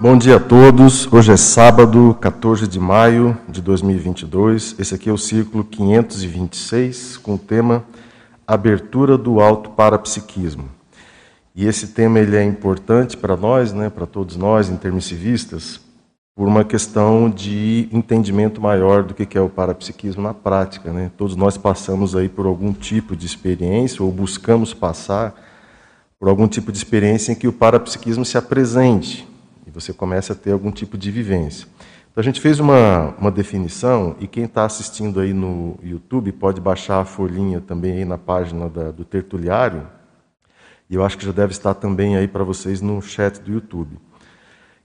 Bom dia a todos. Hoje é sábado, 14 de maio de 2022. Esse aqui é o ciclo 526 com o tema Abertura do Alto Parapsiquismo. E esse tema ele é importante para nós, né, para todos nós intermissivistas, por uma questão de entendimento maior do que é o parapsiquismo na prática. Né? Todos nós passamos aí por algum tipo de experiência, ou buscamos passar por algum tipo de experiência em que o parapsiquismo se apresente, e você começa a ter algum tipo de vivência. Então a gente fez uma, uma definição, e quem está assistindo aí no YouTube pode baixar a folhinha também aí na página da, do Tertuliário, e eu acho que já deve estar também aí para vocês no chat do YouTube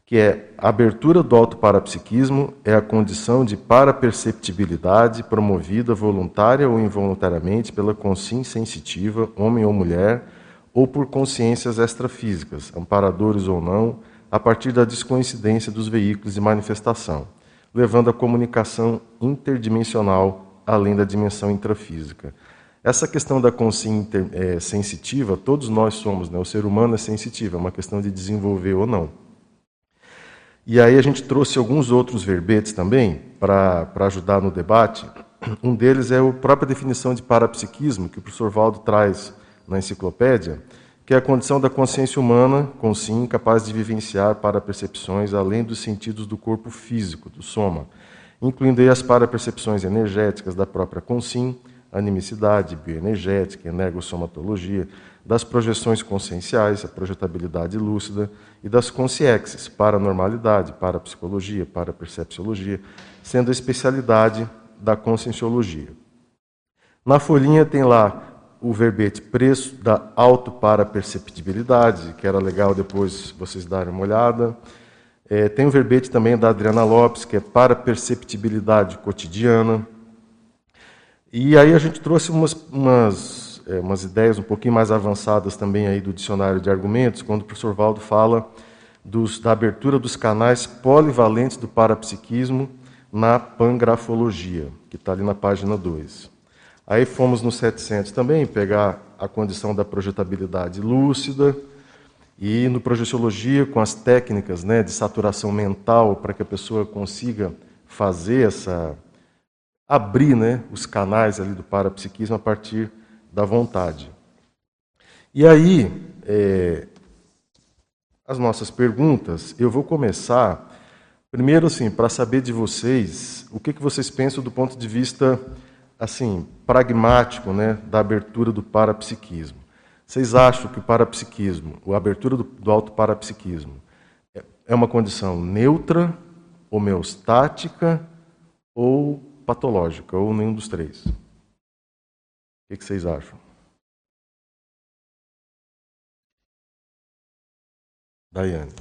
que é a abertura do autoparapsiquismo é a condição de paraperceptibilidade promovida voluntária ou involuntariamente pela consciência sensitiva, homem ou mulher, ou por consciências extrafísicas, amparadores ou não, a partir da descoincidência dos veículos de manifestação, levando a comunicação interdimensional além da dimensão intrafísica. Essa questão da consciência é, sensitiva, todos nós somos, né? o ser humano é sensitivo, é uma questão de desenvolver ou não. E aí a gente trouxe alguns outros verbetes também para ajudar no debate. Um deles é a própria definição de parapsiquismo, que o professor Valdo traz na enciclopédia, que é a condição da consciência humana, com sim, capaz de vivenciar parapercepções além dos sentidos do corpo físico, do soma, incluindo aí as parapercepções energéticas da própria consim, animicidade, bioenergética, energossomatologia, das projeções conscienciais, a projetabilidade lúcida, e das consciexes, paranormalidade, parapsicologia, parapercepciologia, sendo a especialidade da conscienciologia. Na folhinha tem lá o verbete preço da autoparaperceptibilidade, que era legal depois vocês darem uma olhada. É, tem o verbete também da Adriana Lopes, que é paraperceptibilidade cotidiana. E aí a gente trouxe umas, umas é, umas ideias um pouquinho mais avançadas também aí do dicionário de argumentos, quando o professor Valdo fala dos, da abertura dos canais polivalentes do parapsiquismo na pangrafologia, que está ali na página 2. Aí fomos no 700 também pegar a condição da projetabilidade lúcida e no projeciologia com as técnicas né, de saturação mental para que a pessoa consiga fazer essa abrir né, os canais ali do parapsiquismo a partir da vontade. E aí, é, as nossas perguntas, eu vou começar, primeiro assim, para saber de vocês, o que, que vocês pensam do ponto de vista, assim, pragmático, né, da abertura do parapsiquismo. Vocês acham que o parapsiquismo, a abertura do, do autoparapsiquismo, é, é uma condição neutra, homeostática ou patológica, ou nenhum dos três? O que, que vocês acham? Daiane.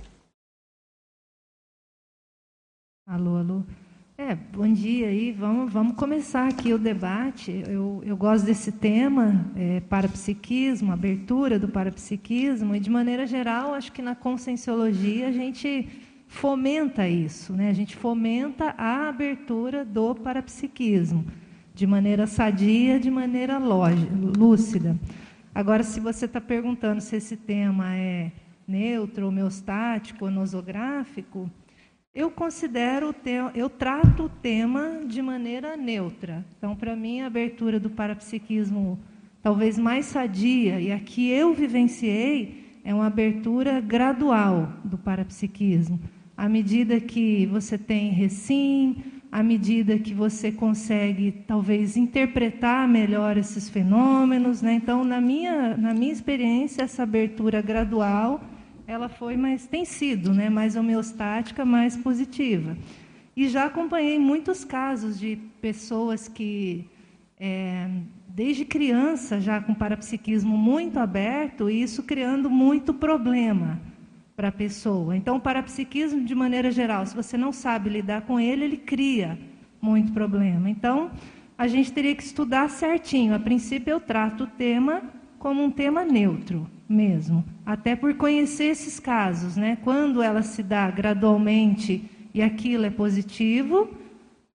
Alô, alô. É, bom dia aí. Vamos, vamos começar aqui o debate. Eu, eu gosto desse tema, é, parapsiquismo, abertura do parapsiquismo, e de maneira geral, acho que na conscienciologia a gente fomenta isso, né? A gente fomenta a abertura do parapsiquismo de maneira sadia, de maneira lógica, lúcida. Agora, se você está perguntando se esse tema é neutro, homeostático, nosográfico, eu considero, eu trato o tema de maneira neutra. Então, para mim, a abertura do parapsiquismo talvez mais sadia, e aqui eu vivenciei, é uma abertura gradual do parapsiquismo. À medida que você tem recim, à medida que você consegue talvez interpretar melhor esses fenômenos, né? Então, na minha na minha experiência, essa abertura gradual, ela foi mais tem sido, né, mais homeostática, mais positiva. E já acompanhei muitos casos de pessoas que é, desde criança já com parapsiquismo muito aberto, e isso criando muito problema para a pessoa. Então, o parapsiquismo, de maneira geral, se você não sabe lidar com ele, ele cria muito problema. Então, a gente teria que estudar certinho. A princípio, eu trato o tema como um tema neutro mesmo, até por conhecer esses casos, né? Quando ela se dá gradualmente e aquilo é positivo,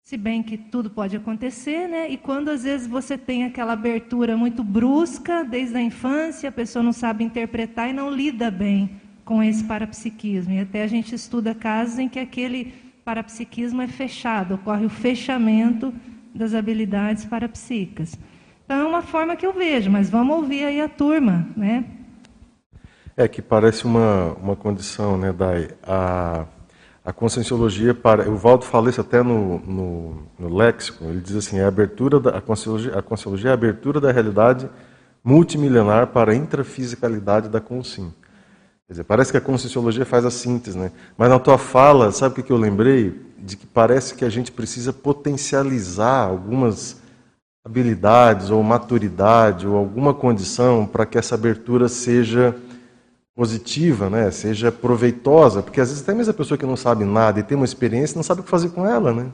se bem que tudo pode acontecer, né? E quando às vezes você tem aquela abertura muito brusca desde a infância, a pessoa não sabe interpretar e não lida bem com esse parapsiquismo. E até a gente estuda casos em que aquele parapsiquismo é fechado, ocorre o fechamento das habilidades parapsíquicas. Então é uma forma que eu vejo, mas vamos ouvir aí a turma, né? É que parece uma, uma condição, né, da a, a conscienciologia para o Valdo fala isso até no, no, no léxico. Ele diz assim: a abertura da a conscienciologia, a conscienciologia é a abertura da realidade multimilenar para a intrafisicalidade da consciência. Quer dizer, parece que a conscienciologia faz a síntese, né? Mas na tua fala, sabe o que eu lembrei? De que parece que a gente precisa potencializar algumas habilidades ou maturidade ou alguma condição para que essa abertura seja positiva, né? Seja proveitosa, porque às vezes até mesmo a pessoa que não sabe nada e tem uma experiência não sabe o que fazer com ela, né?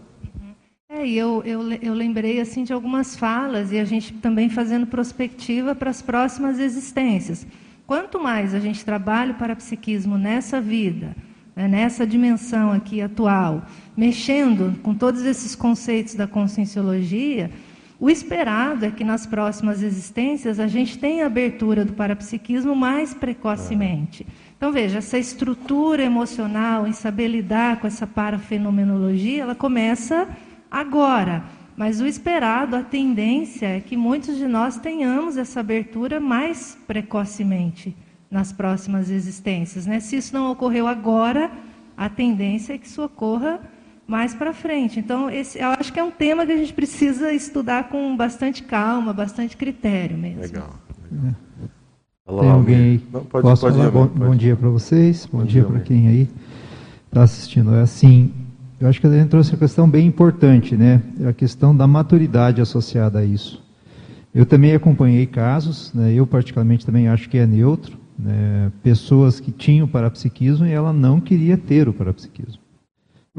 É, e eu, eu, eu lembrei assim de algumas falas e a gente também fazendo prospectiva para as próximas existências. Quanto mais a gente trabalha o parapsiquismo nessa vida, né, nessa dimensão aqui atual, mexendo com todos esses conceitos da conscienciologia, o esperado é que nas próximas existências a gente tenha abertura do parapsiquismo mais precocemente. Então, veja, essa estrutura emocional em saber lidar com essa parafenomenologia, ela começa agora. Mas o esperado, a tendência é que muitos de nós tenhamos essa abertura mais precocemente nas próximas existências. Né? Se isso não ocorreu agora, a tendência é que isso ocorra mais para frente. Então, esse, eu acho que é um tema que a gente precisa estudar com bastante calma, bastante critério mesmo. Legal. legal. É. Tem alguém aí? Não, pode, Posso pode falar? Ir, bom, pode. bom, dia para vocês, bom, bom dia, dia para quem aí está assistindo. É assim, eu acho que a gente trouxe uma questão bem importante, né? A questão da maturidade associada a isso. Eu também acompanhei casos, né? eu particularmente também acho que é neutro, né? pessoas que tinham parapsiquismo e ela não queria ter o parapsiquismo.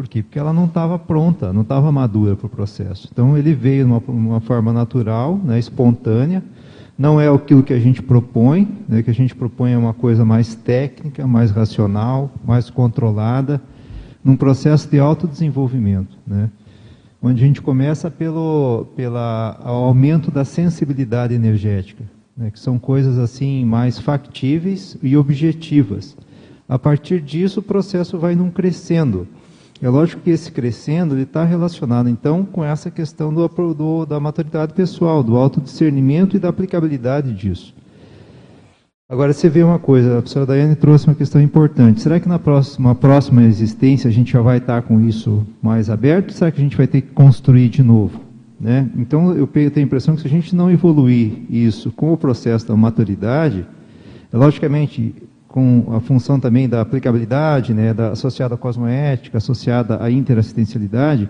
Por quê? Porque ela não estava pronta, não estava madura para o processo. Então ele veio uma, forma natural, né? espontânea, não é aquilo que a gente propõe, né? que a gente propõe é uma coisa mais técnica, mais racional, mais controlada, num processo de autodesenvolvimento, né? onde a gente começa pelo pela, aumento da sensibilidade energética, né? que são coisas assim mais factíveis e objetivas. A partir disso, o processo vai num crescendo. É lógico que esse crescendo está relacionado, então, com essa questão do, do, da maturidade pessoal, do autodiscernimento e da aplicabilidade disso. Agora, você vê uma coisa, a professora Daiane trouxe uma questão importante. Será que na próxima, próxima existência a gente já vai estar com isso mais aberto? Será que a gente vai ter que construir de novo? Né? Então, eu tenho a impressão que se a gente não evoluir isso com o processo da maturidade, logicamente, com a função também da aplicabilidade, né, da, associada à cosmoética, associada à interassistencialidade,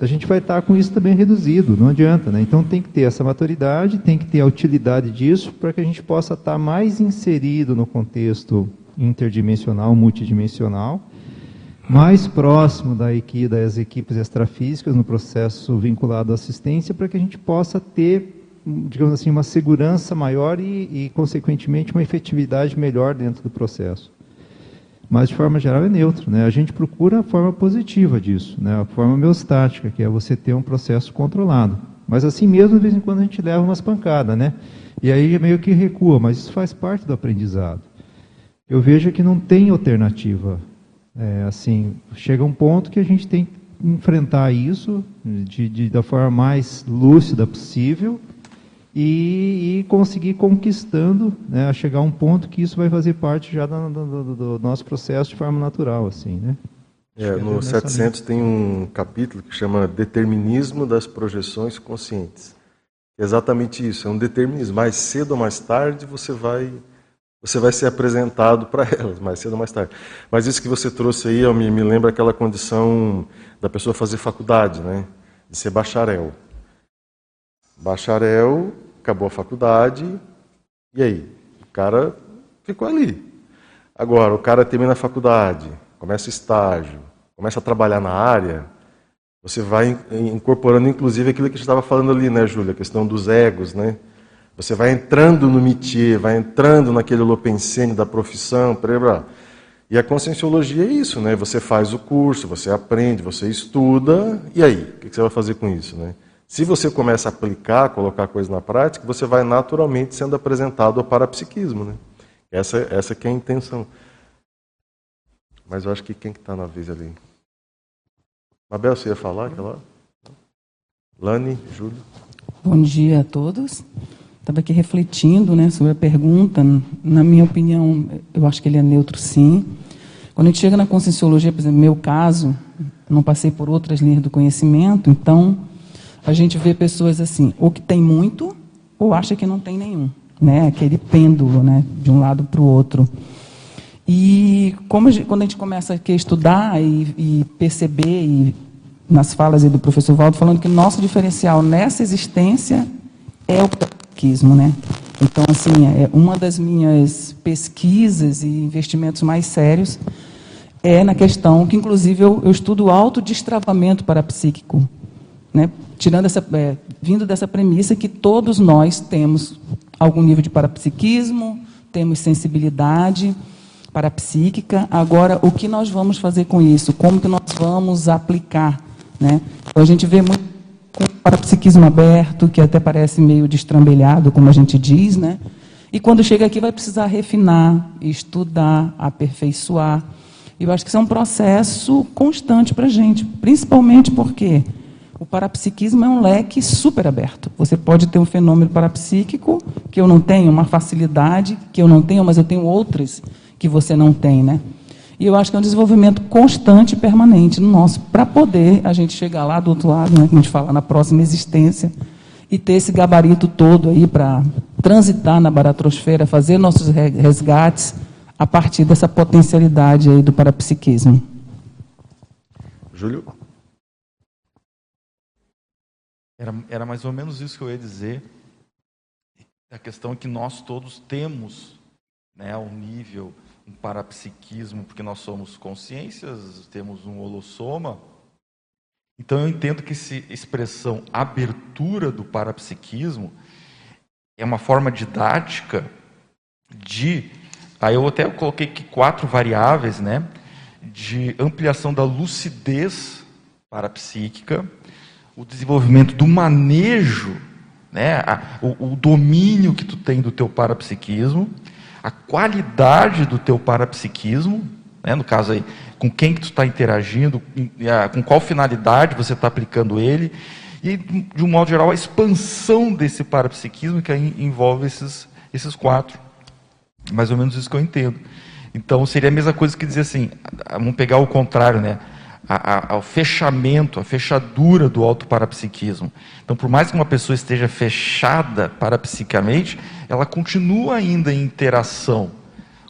a gente vai estar com isso também reduzido, não adianta. Né? Então tem que ter essa maturidade, tem que ter a utilidade disso para que a gente possa estar mais inserido no contexto interdimensional, multidimensional, mais próximo da equipe, das equipes extrafísicas no processo vinculado à assistência, para que a gente possa ter, digamos assim, uma segurança maior e, e consequentemente, uma efetividade melhor dentro do processo mas de forma geral é neutro. Né? A gente procura a forma positiva disso, né? a forma homeostática, que é você ter um processo controlado. Mas assim mesmo, de vez em quando, a gente leva umas pancadas, né? E aí meio que recua, mas isso faz parte do aprendizado. Eu vejo que não tem alternativa. É, assim, chega um ponto que a gente tem que enfrentar isso de, de, da forma mais lúcida possível e, e conseguir conquistando, né, a chegar a um ponto que isso vai fazer parte já do, do, do nosso processo de forma natural, assim, né? É, no 700 tem um capítulo que chama Determinismo das Projeções Conscientes. É exatamente isso, é um determinismo. Mais cedo ou mais tarde você vai você vai ser apresentado para elas, mais cedo ou mais tarde. Mas isso que você trouxe aí me, me lembra aquela condição da pessoa fazer faculdade, né? De ser bacharel. Bacharel acabou a faculdade, e aí? O cara ficou ali. Agora, o cara termina a faculdade, começa o estágio, começa a trabalhar na área, você vai incorporando, inclusive, aquilo que a gente estava falando ali, né, Júlia? A questão dos egos, né? Você vai entrando no métier, vai entrando naquele lopensene da profissão, blá, e a conscienciologia é isso, né? Você faz o curso, você aprende, você estuda, e aí? O que você vai fazer com isso, né? Se você começa a aplicar, colocar coisas na prática, você vai naturalmente sendo apresentado ao parapsiquismo. Né? Essa, essa que é a intenção. Mas eu acho que quem que está na vez ali? Mabel, você ia falar aquela? Lani, Júlio. Bom dia a todos. Estava aqui refletindo né, sobre a pergunta. Na minha opinião, eu acho que ele é neutro, sim. Quando a gente chega na conscienciologia, por exemplo, no meu caso, não passei por outras linhas do conhecimento, então a gente vê pessoas assim, ou que tem muito, ou acha que não tem nenhum. Né? Aquele pêndulo né? de um lado para o outro. E como a gente, quando a gente começa a estudar e, e perceber, e nas falas do professor Valdo, falando que nosso diferencial nessa existência é o psiquismo, né? Então, assim, é uma das minhas pesquisas e investimentos mais sérios é na questão que, inclusive, eu, eu estudo autodestravamento parapsíquico, né? Tirando essa, é, vindo dessa premissa que todos nós temos algum nível de parapsiquismo, temos sensibilidade parapsíquica. Agora, o que nós vamos fazer com isso? Como que nós vamos aplicar? Né? Então, a gente vê muito com parapsiquismo aberto, que até parece meio destrambelhado, como a gente diz, né? E quando chega aqui vai precisar refinar, estudar, aperfeiçoar. E eu acho que isso é um processo constante para a gente, principalmente porque o parapsiquismo é um leque super aberto. Você pode ter um fenômeno parapsíquico que eu não tenho, uma facilidade que eu não tenho, mas eu tenho outras que você não tem, né? E eu acho que é um desenvolvimento constante e permanente no nosso, para poder a gente chegar lá do outro lado, né, como a gente fala, na próxima existência, e ter esse gabarito todo aí para transitar na baratrosfera, fazer nossos resgates a partir dessa potencialidade aí do parapsiquismo. Júlio? Era, era mais ou menos isso que eu ia dizer. A questão é que nós todos temos né, um nível, um parapsiquismo, porque nós somos consciências, temos um holossoma. Então eu entendo que essa expressão abertura do parapsiquismo é uma forma didática de. Aí eu até coloquei aqui quatro variáveis, né? De ampliação da lucidez parapsíquica, o desenvolvimento do manejo, né? o, o domínio que tu tem do teu parapsiquismo a qualidade do teu parapsiquismo, né, no caso aí, com quem que tu está interagindo, com qual finalidade você está aplicando ele, e, de um modo geral, a expansão desse parapsiquismo que envolve esses, esses quatro. Mais ou menos isso que eu entendo. Então, seria a mesma coisa que dizer assim, vamos pegar o contrário, né? Ao fechamento, a fechadura do autoparapsiquismo. Então, por mais que uma pessoa esteja fechada parapsicamente, ela continua ainda em interação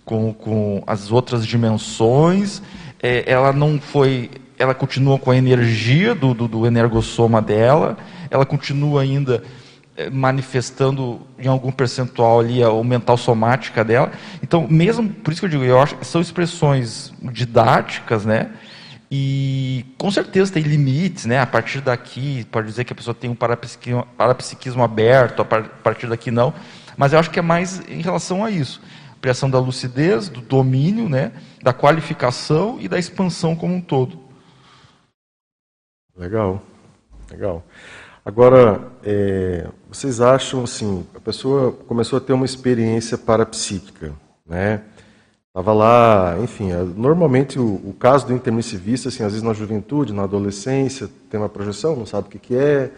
com, com as outras dimensões, é, ela não foi, ela continua com a energia do, do, do energossoma dela, ela continua ainda é, manifestando em algum percentual ali a, a mental somática dela. Então, mesmo, por isso que eu digo, eu acho são expressões didáticas, né? E com certeza tem limites, né? A partir daqui, pode dizer que a pessoa tem um parapsiquismo, parapsiquismo aberto, a partir daqui não. Mas eu acho que é mais em relação a isso. Criação da lucidez, do domínio, né? da qualificação e da expansão como um todo. Legal, legal. Agora, é, vocês acham assim, a pessoa começou a ter uma experiência parapsíquica, né? Estava lá, enfim, é, normalmente o, o, caso do intermissivista, assim, às vezes na juventude, na adolescência, tem uma projeção, não sabe o que, que é,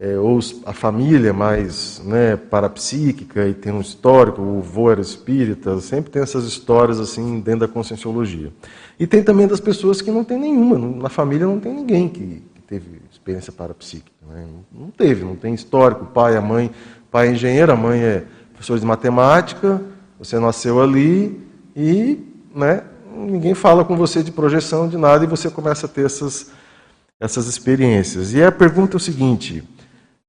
é ou a família mais né, parapsíquica e tem um histórico, o avô era espírita, sempre tem essas histórias assim dentro da conscienciologia. E tem também das pessoas que não tem nenhuma, na família não tem ninguém que, que teve experiência parapsíquica. Né? Não teve, não tem histórico, o pai, a mãe, o pai é engenheiro, a mãe é professor de matemática, você nasceu ali e né, ninguém fala com você de projeção de nada e você começa a ter essas, essas experiências. E a pergunta é o seguinte: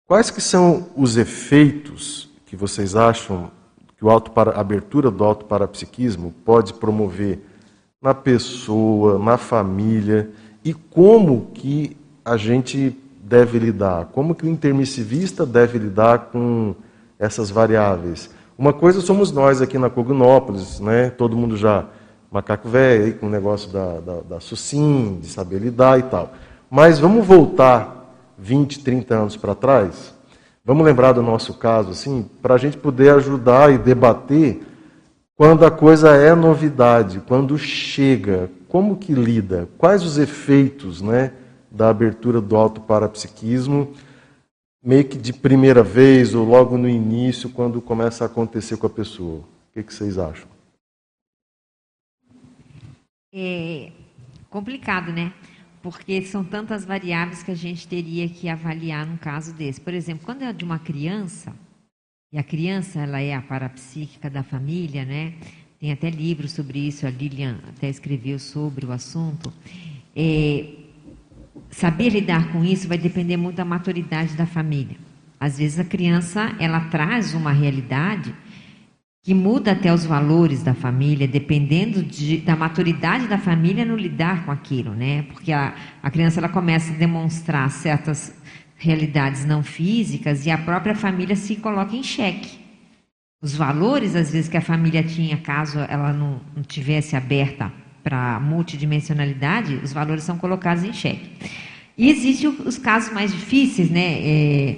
quais que são os efeitos que vocês acham que o auto para, a abertura do autoparapsiquismo pode promover na pessoa, na família e como que a gente deve lidar, como que o intermissivista deve lidar com essas variáveis? Uma coisa somos nós aqui na Cognópolis, né? todo mundo já macaco velho, com o negócio da, da, da SUSIM, de saber lidar e tal. Mas vamos voltar 20, 30 anos para trás? Vamos lembrar do nosso caso, assim, para a gente poder ajudar e debater quando a coisa é novidade, quando chega, como que lida? Quais os efeitos né, da abertura do autoparapsiquismo, meio que de primeira vez ou logo no início, quando começa a acontecer com a pessoa? O que, que vocês acham? É complicado, né? Porque são tantas variáveis que a gente teria que avaliar num caso desse. Por exemplo, quando é de uma criança, e a criança, ela é a parapsíquica da família, né? Tem até livros sobre isso, a Lilian até escreveu sobre o assunto. É, saber lidar com isso vai depender muito da maturidade da família. Às vezes a criança, ela traz uma realidade que muda até os valores da família, dependendo de, da maturidade da família no lidar com aquilo, né? Porque a, a criança ela começa a demonstrar certas realidades não físicas e a própria família se coloca em xeque. Os valores, às vezes, que a família tinha, caso ela não, não tivesse aberta para multidimensionalidade, os valores são colocados em xeque. E existem os casos mais difíceis, né? É,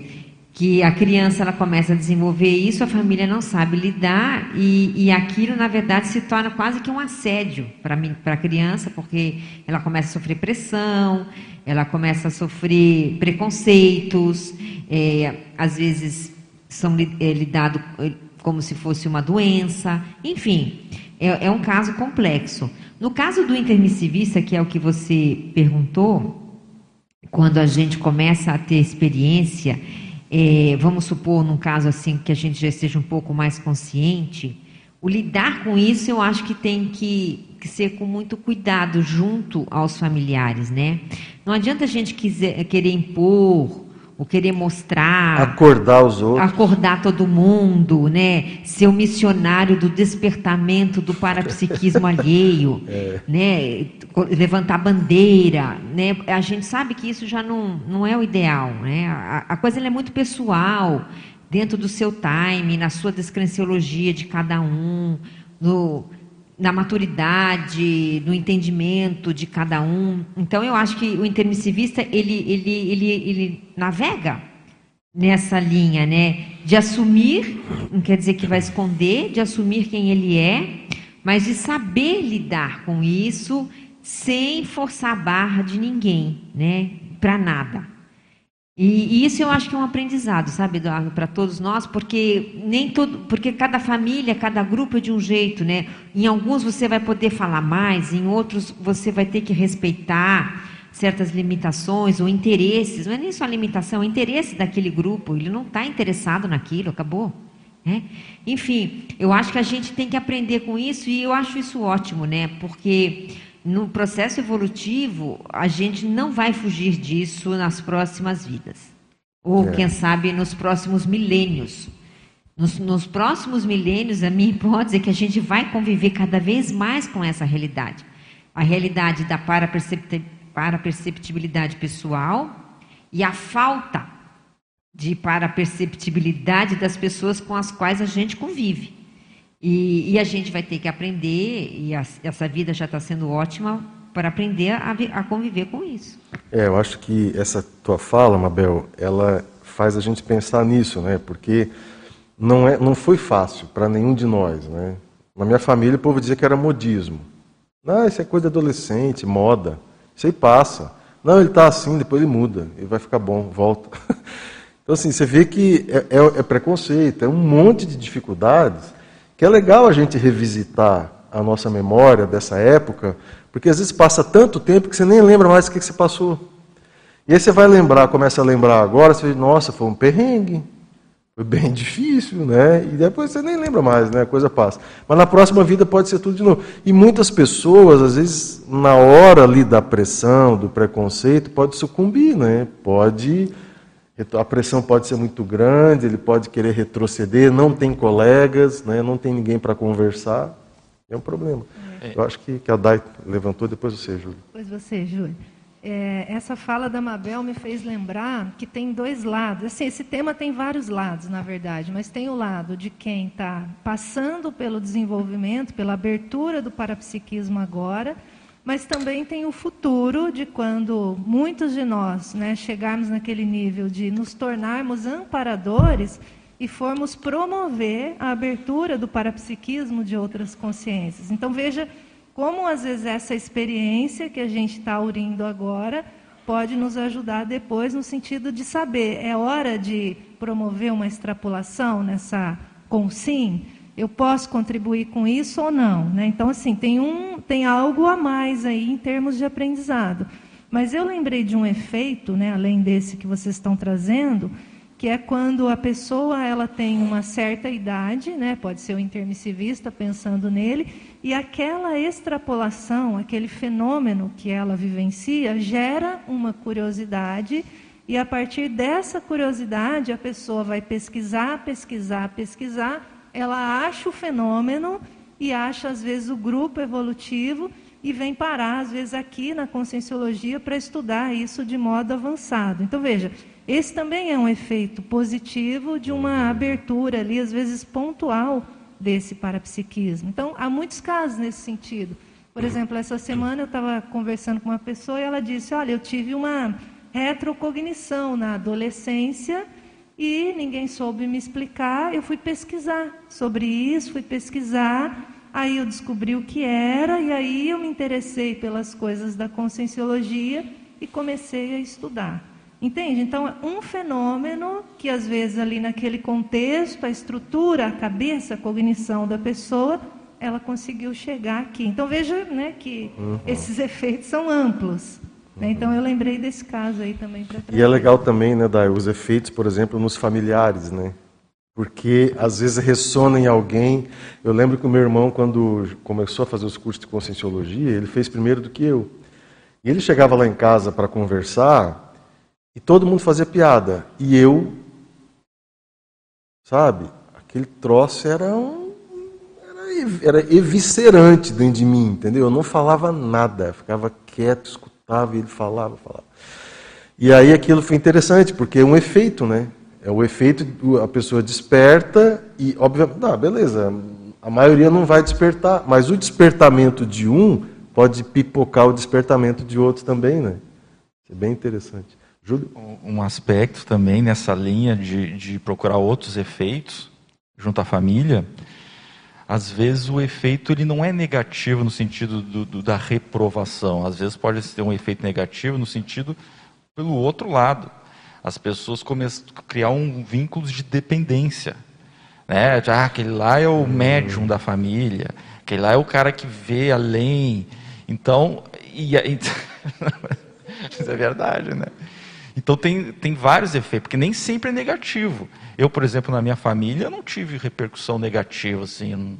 que a criança ela começa a desenvolver isso, a família não sabe lidar e, e aquilo, na verdade, se torna quase que um assédio para a criança, porque ela começa a sofrer pressão, ela começa a sofrer preconceitos, é, às vezes são é, lidados é, como se fosse uma doença, enfim, é, é um caso complexo. No caso do intermissivista, que é o que você perguntou, quando a gente começa a ter experiência é, vamos supor, num caso assim, que a gente já esteja um pouco mais consciente, o lidar com isso eu acho que tem que, que, ser com muito cuidado junto aos familiares, né? Não adianta a gente quiser, querer impor o querer mostrar, acordar os outros, acordar todo mundo, né? Ser o missionário do despertamento do parapsiquismo alheio, é. né? Levantar bandeira, né? A gente sabe que isso já não, não é o ideal, né? A, a coisa é muito pessoal, dentro do seu time, na sua descrenciologia de cada um, no na maturidade, no entendimento de cada um. Então, eu acho que o intermissivista, ele, ele, ele, ele navega nessa linha, né? De assumir, não quer dizer que vai esconder, de assumir quem ele é, mas de saber lidar com isso sem forçar a barra de ninguém, né? Para nada. E, e, isso eu acho que é um aprendizado, sabe, Eduardo, para todos nós, porque nem todo, porque cada família, cada grupo é de um jeito, né? Em alguns você vai poder falar mais, em outros você vai ter que respeitar certas limitações ou interesses. Não é nem só limitação, é interesse daquele grupo. Ele não está interessado naquilo, acabou. Né? Enfim, eu acho que a gente tem que aprender com isso e eu acho isso ótimo, né? Porque no processo evolutivo, a gente não vai fugir disso nas próximas vidas. Ou, é. quem sabe, nos próximos milênios. Nos, nos, próximos milênios, a minha hipótese é que a gente vai conviver cada vez mais com essa realidade. A realidade da paraperceptibilidade pessoal e a falta de paraperceptibilidade das pessoas com as quais a gente convive. E, e, a gente vai ter que aprender, e a, essa vida já está sendo ótima para aprender a, a, conviver com isso. É, eu acho que essa tua fala, Mabel, ela faz a gente pensar nisso, né? Porque não, é, não foi fácil para nenhum de nós, né? Na minha família, o povo dizia que era modismo. Não, isso é coisa de adolescente, moda. Isso aí passa. Não, ele está assim, depois ele muda, ele vai ficar bom, volta. Então, assim, você vê que é, é, é preconceito, é um monte de dificuldades que é legal a gente revisitar a nossa memória dessa época, porque às vezes passa tanto tempo que você nem lembra mais o que você passou. E aí você vai lembrar, começa a lembrar agora, você diz, nossa, foi um perrengue, foi bem difícil, né? E depois você nem lembra mais, né? A coisa passa. Mas na próxima vida pode ser tudo de novo. E muitas pessoas, às vezes, na hora ali da pressão, do preconceito, pode sucumbir, né? Pode a pressão pode ser muito grande, ele pode querer retroceder, não tem colegas, né, não tem ninguém para conversar. É um problema. É. Eu acho que, que a Dai levantou, depois você, Júlia. Depois você, Júlia. É, essa fala da Mabel me fez lembrar que tem dois lados. Assim, esse tema tem vários lados, na verdade, mas tem o lado de quem está passando pelo desenvolvimento, pela abertura do parapsiquismo agora, mas também tem o futuro de quando muitos de nós né, chegarmos naquele nível de nos tornarmos amparadores e formos promover a abertura do parapsiquismo de outras consciências. Então veja como às vezes essa experiência que a gente está urindo agora pode nos ajudar depois no sentido de saber é hora de promover uma extrapolação nessa consim, eu posso contribuir com isso ou não, né? Então assim tem um tem algo a mais aí em termos de aprendizado. Mas eu lembrei de um efeito, né, além desse que vocês estão trazendo, que é quando a pessoa ela tem uma certa idade, né, pode ser o intermissivista pensando nele, e aquela extrapolação, aquele fenômeno que ela vivencia, gera uma curiosidade, e a partir dessa curiosidade a pessoa vai pesquisar, pesquisar, pesquisar, ela acha o fenômeno e acha às vezes o grupo evolutivo e vem parar, às vezes, aqui na conscienciologia para estudar isso de modo avançado. Então, veja, esse também é um efeito positivo de uma abertura ali, às vezes pontual, desse parapsiquismo. Então, há muitos casos nesse sentido. Por exemplo, essa semana eu estava conversando com uma pessoa e ela disse: Olha, eu tive uma retrocognição na adolescência e ninguém soube me explicar. Eu fui pesquisar sobre isso, fui pesquisar Aí eu descobri o que era, e aí eu me interessei pelas coisas da conscienciologia e comecei a estudar. Entende? Então, um fenômeno que às vezes ali naquele contexto, a estrutura, a cabeça, a cognição da pessoa, ela conseguiu chegar aqui. Então veja né, que uhum. esses efeitos são amplos. Uhum. Então eu lembrei desse caso aí também E é legal também, né, Dai, os efeitos, por exemplo, nos familiares, né? porque às vezes ressona em alguém. Eu lembro que o meu irmão, quando começou a fazer os cursos de conscienciologia, ele fez primeiro do que eu. E ele chegava lá em casa para conversar e todo mundo fazia piada. E eu, sabe, aquele troço era um. Era, era eviscerante dentro de mim, entendeu? Eu não falava nada, ficava quieto, escutava e ele falava, falava. E aí aquilo foi interessante, porque é um efeito, né? É o efeito, a pessoa desperta e, obviamente, ah, beleza, a maioria não vai despertar, mas o despertamento de um pode pipocar o despertamento de outro também, né? Isso é bem interessante. Júlio? Um aspecto também nessa linha de, de procurar outros efeitos junto à família, às vezes o efeito ele não é negativo no sentido do, do, da reprovação, às vezes pode ter um efeito negativo no sentido pelo outro lado as pessoas começam a criar um vínculo de dependência. Né? Ah, aquele lá é o médium da família, aquele lá é o cara que vê além. Então, e, e, isso é verdade, né? Então tem, tem vários efeitos, porque nem sempre é negativo. Eu, por exemplo, na minha família, não tive repercussão negativa, assim, não,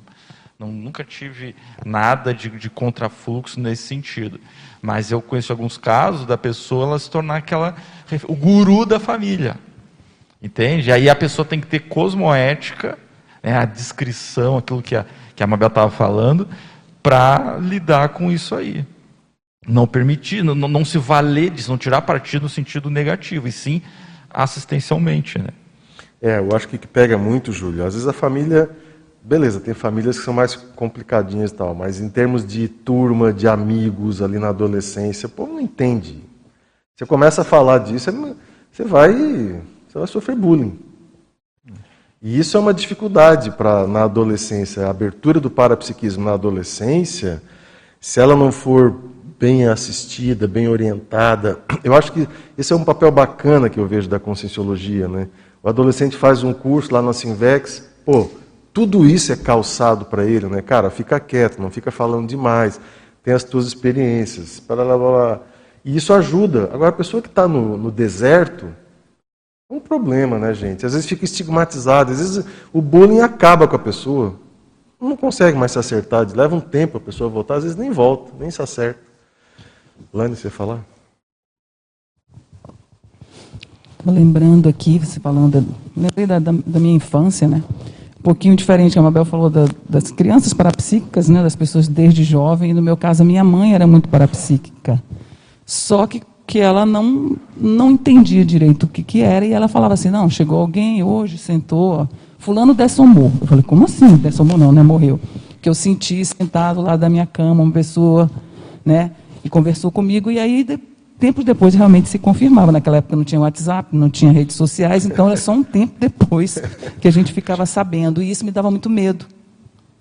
não, nunca tive nada de, de contrafluxo nesse sentido. Mas eu conheço alguns casos da pessoa ela se tornar aquela o guru da família. Entende? Aí a pessoa tem que ter cosmoética, né, a descrição, aquilo que a, que a Mabel estava falando, para lidar com isso aí. Não permitir, não, não se valer disso, não tirar partido no sentido negativo, e sim assistencialmente. Né? É, eu acho que pega muito, Júlio. Às vezes a família Beleza, tem famílias que são mais complicadinhas e tal, mas em termos de turma, de amigos ali na adolescência, pô, não entende. Você começa a falar disso, você vai, você vai sofrer bullying. E isso é uma dificuldade para na adolescência, a abertura do parapsiquismo na adolescência, se ela não for bem assistida, bem orientada, eu acho que esse é um papel bacana que eu vejo da conscienciologia, né? O adolescente faz um curso lá na Sinvex, pô, tudo isso é calçado para ele, né? Cara, fica quieto, não fica falando demais, tem as tuas experiências, blá, blá, blá. e isso ajuda. Agora, a pessoa que está no, no deserto, é um problema, né, gente? Às vezes fica estigmatizado, às vezes o bullying acaba com a pessoa, não consegue mais se acertar, leva um tempo a pessoa voltar, às vezes nem volta, nem se acerta. Lani, você falar? Estou lembrando aqui, você falando, lembrei da, da, da minha infância, né? pouquinho diferente, a Mabel falou da, das crianças parapsíquicas, né, das pessoas desde jovem, e no meu caso a minha mãe era muito parapsíquica. Só que, que ela não, não entendia direito o que, que era, e ela falava assim, não, chegou alguém hoje, sentou, fulano dessomou. Eu falei, como assim? Dessomou não, né, morreu. Que eu senti sentado lá da minha cama uma pessoa, né, e conversou comigo, e aí tempos depois realmente se confirmava. Naquela época não tinha WhatsApp, não tinha redes sociais, então era só um tempo depois que a gente ficava sabendo. E isso me dava muito medo,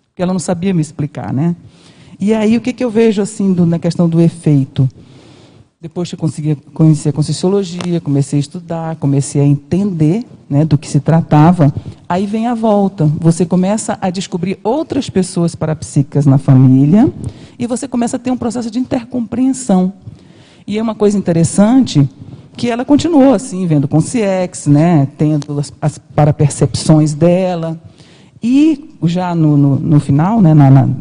porque ela não sabia me explicar, né? E aí o que, que eu vejo assim do, na questão do efeito? Depois que eu consegui conhecer a Conscienciologia, comecei a estudar, comecei a entender né, do que se tratava, aí vem a volta. Você começa a descobrir outras pessoas parapsíquicas na família e você começa a ter um processo de intercompreensão. E é uma coisa interessante que ela continuou assim, vendo com CX, né, tendo as, as parapercepções dela. E já no, no, no final, né,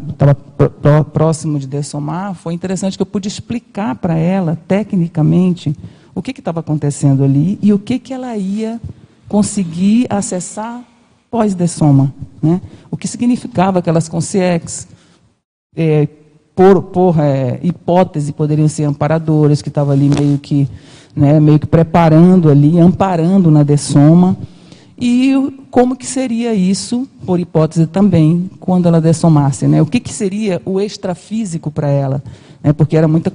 estava próximo de dessomar, foi interessante que eu pude explicar para ela, tecnicamente, o que estava acontecendo ali e o que, que ela ia conseguir acessar pós-dessoma. Né? O que significava aquelas consciex, é, por, por é, hipótese, poderiam ser amparadores, que estavam ali meio que, né, meio que preparando ali, amparando na dessoma. E como que seria isso, por hipótese também, quando ela dessomasse? Né? O que, que seria o extrafísico para ela? Né? Porque era muita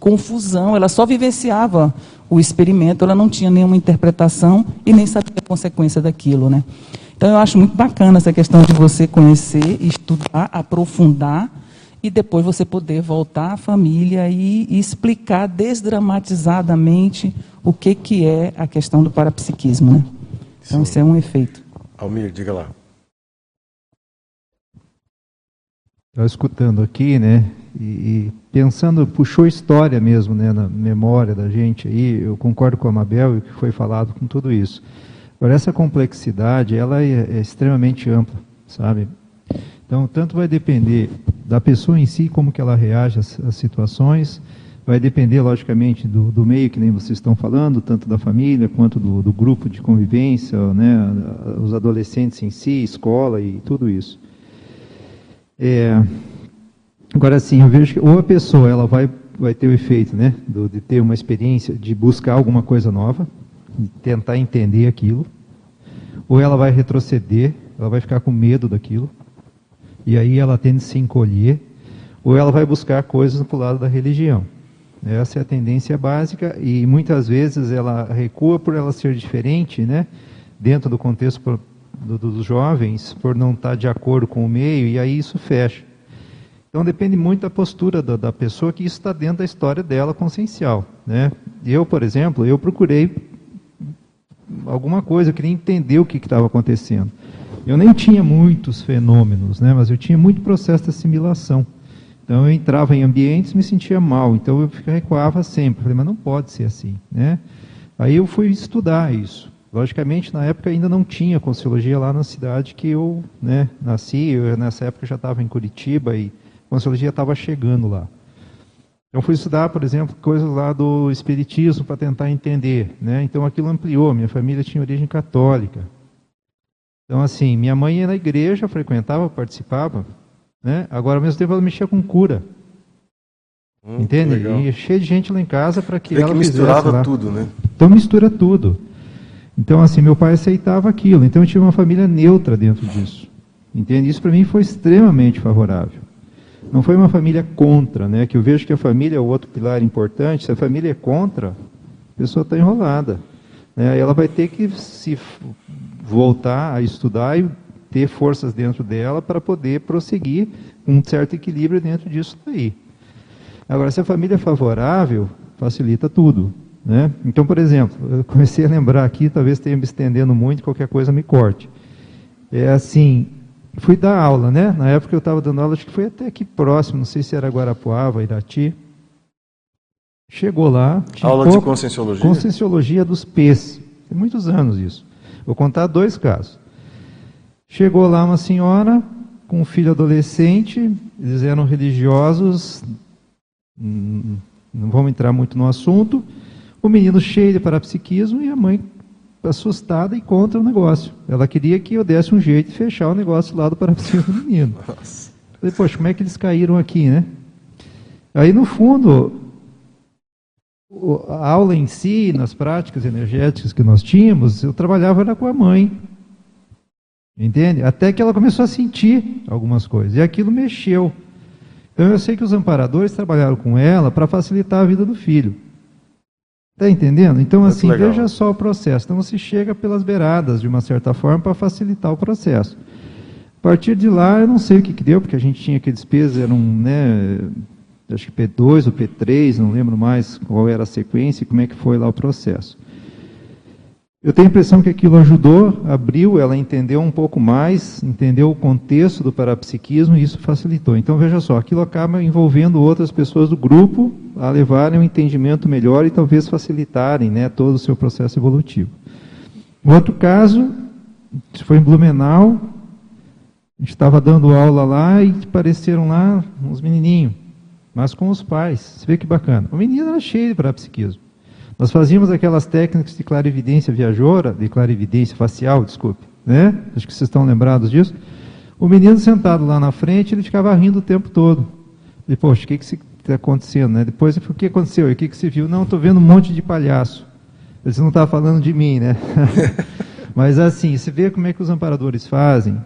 confusão, ela só vivenciava o experimento, ela não tinha nenhuma interpretação e nem sabia a consequência daquilo. Né? Então eu acho muito bacana essa questão de você conhecer, estudar, aprofundar e depois você poder voltar à família e, explicar desdramatizadamente o que, que é a questão do parapsiquismo. Né? Então isso é um efeito. Almir, diga lá. Estava escutando aqui, né? E, e, pensando, puxou história mesmo, né, na memória da gente aí. Eu concordo com a Mabel e o que foi falado com tudo isso. Agora essa complexidade, ela é, é extremamente ampla, sabe? Então, tanto vai depender da pessoa em si, como que ela reage às, às situações, vai depender, logicamente, do, do, meio que nem vocês estão falando, tanto da família quanto do, do, grupo de convivência, né, os adolescentes em si, escola e tudo isso. É, agora, sim, eu vejo que ou a pessoa ela vai, vai ter o efeito né, do, de ter uma experiência, de buscar alguma coisa nova, tentar entender aquilo, ou ela vai retroceder, ela vai ficar com medo daquilo, e aí ela tende a se encolher, ou ela vai buscar coisas para o lado da religião. Essa é a tendência básica e muitas vezes ela recua por ela ser diferente, né? Dentro do contexto do, dos jovens, por não estar de acordo com o meio, e aí isso fecha. Então depende muito da postura da, da pessoa, que isso está dentro da história dela consciencial. Né? Eu, por exemplo, eu procurei alguma coisa, eu queria entender o que estava acontecendo. Eu nem tinha muitos fenômenos, né, mas eu tinha muito processo de assimilação. Então eu entrava em ambientes me sentia mal, então eu recuava sempre. Falei, mas não pode ser assim, né? Aí eu fui estudar isso. Logicamente, na época ainda não tinha Consciologia lá na cidade que eu né, nasci. Eu, nessa época já estava em Curitiba e Consciologia estava chegando lá. Então fui estudar, por exemplo, coisas lá do Espiritismo para tentar entender. Né? Então aquilo ampliou. Minha família tinha origem católica. Então, assim, minha mãe ia na igreja, frequentava, participava, né? agora ao mesmo tempo ela mexia com cura. Hum, Entende? E cheio de gente lá em casa para que ela que misturava lá. tudo, né? Então mistura tudo. Então, assim, meu pai aceitava aquilo. Então eu tive uma família neutra dentro disso. Entende? Isso para mim foi extremamente favorável. Não foi uma família contra, né? Que eu vejo que a família é o outro pilar importante. Se a família é contra, a pessoa está enrolada. Né? Ela vai ter que se voltar a estudar e ter forças dentro dela para poder prosseguir com um certo equilíbrio dentro disso daí. Agora, se a família é favorável, facilita tudo. Né? Então, por exemplo, eu comecei a lembrar aqui, talvez esteja me estendendo muito, qualquer coisa me corte. É assim, fui dar aula, né? Na época eu estava dando aula, acho que foi até aqui próximo, não sei se era Guarapuava, Irati. Chegou lá. Aula de conscienciologia? Conscienciologia dos P's. Tem muitos anos isso. Vou contar dois casos. Chegou lá uma senhora com um filho adolescente, eles eram religiosos, hum, não vamos entrar muito no assunto. O menino cheio de parapsiquismo e a mãe assustada e contra o negócio. Ela queria que eu desse um jeito de fechar o negócio lá do parapsiquismo do menino. Nossa. Falei, poxa, como é que eles caíram aqui, né? Aí, no fundo, a aula em si, nas práticas energéticas que nós tínhamos, eu trabalhava era com a mãe. Entende? Até que ela começou a sentir algumas coisas. E aquilo mexeu. Então eu sei que os amparadores trabalharam com ela para facilitar a vida do filho. Está entendendo? Então, Muito assim, legal. veja só o processo. Então, você chega pelas beiradas, de uma certa forma, para facilitar o processo. A partir de lá, eu não sei o que, que deu, porque a gente tinha que despesa, era um, né, acho que P2 ou P3, não lembro mais qual era a sequência e como é que foi lá o processo. Eu tenho a impressão que aquilo ajudou, abriu, ela entendeu um pouco mais, entendeu o contexto do parapsiquismo e isso facilitou. Então veja só, aquilo acaba envolvendo outras pessoas do grupo a levarem um entendimento melhor e talvez facilitarem né, todo o seu processo evolutivo. Um outro caso, foi em Blumenau, a gente estava dando aula lá e apareceram lá uns menininhos, mas com os pais. Você vê que bacana. O menino era cheio de parapsiquismo. Nós fazíamos aquelas técnicas de clarividência viajora, de clarividência facial, desculpe, né? Acho que vocês estão lembrados disso. O menino sentado lá na frente, ele ficava rindo o tempo todo. E, poxa, o que está acontecendo? Né? Depois, o que aconteceu? E o que, que você viu? Não, estou vendo um monte de palhaço. Você não está falando de mim, né? Mas assim, você vê como é que os amparadores fazem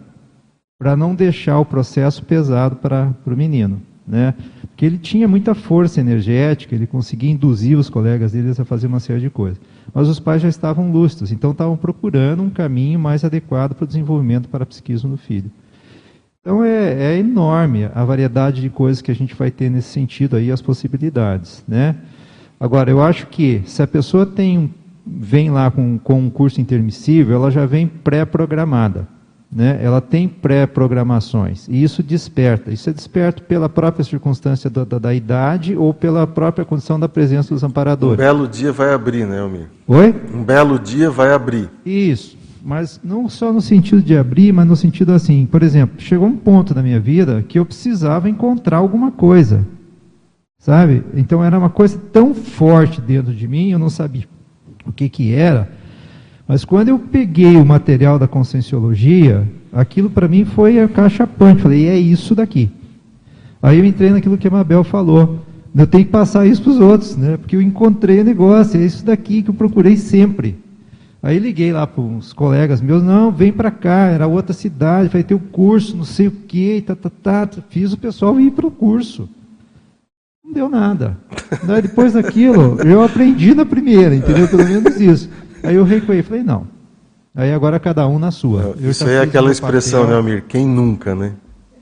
para não deixar o processo pesado para o menino né? Porque ele tinha muita força energética, ele conseguia induzir os colegas deles a fazer uma série de coisas. Mas os pais já estavam lúcidos, então estavam procurando um caminho mais adequado para o desenvolvimento para psiquismo do filho. Então é, é, enorme a variedade de coisas que a gente vai ter nesse sentido aí, as possibilidades, né? Agora, eu acho que se a pessoa tem, vem lá com, com um curso intermissível, ela já vem pré-programada né, ela tem pré-programações. E isso desperta. Isso é desperto pela própria circunstância da, da, da, idade ou pela própria condição da presença dos amparadores. Um belo dia vai abrir, né, Almir? Oi? Um belo dia vai abrir. Isso. Mas não só no sentido de abrir, mas no sentido assim, por exemplo, chegou um ponto na minha vida que eu precisava encontrar alguma coisa. Sabe? Então era uma coisa tão forte dentro de mim, eu não sabia o que que era mas quando eu peguei o material da conscienciologia, aquilo para mim foi a caixa punch. Falei, é isso daqui. Aí eu entrei naquilo que a Mabel falou. Eu tenho que passar isso para os outros, né? Porque eu encontrei o negócio, é isso daqui que eu procurei sempre. Aí liguei lá para uns colegas meus, não, vem para cá, era outra cidade, vai ter um curso, não sei o quê, tá, tá, tá. Fiz o pessoal ir para o curso. Não deu nada. Daí, depois daquilo, eu aprendi na primeira, entendeu? Pelo menos isso. Aí eu recuei, falei, não. Aí agora cada um na sua. Eu Isso aí é aquela expressão, papel. né, Almir? Quem nunca, né?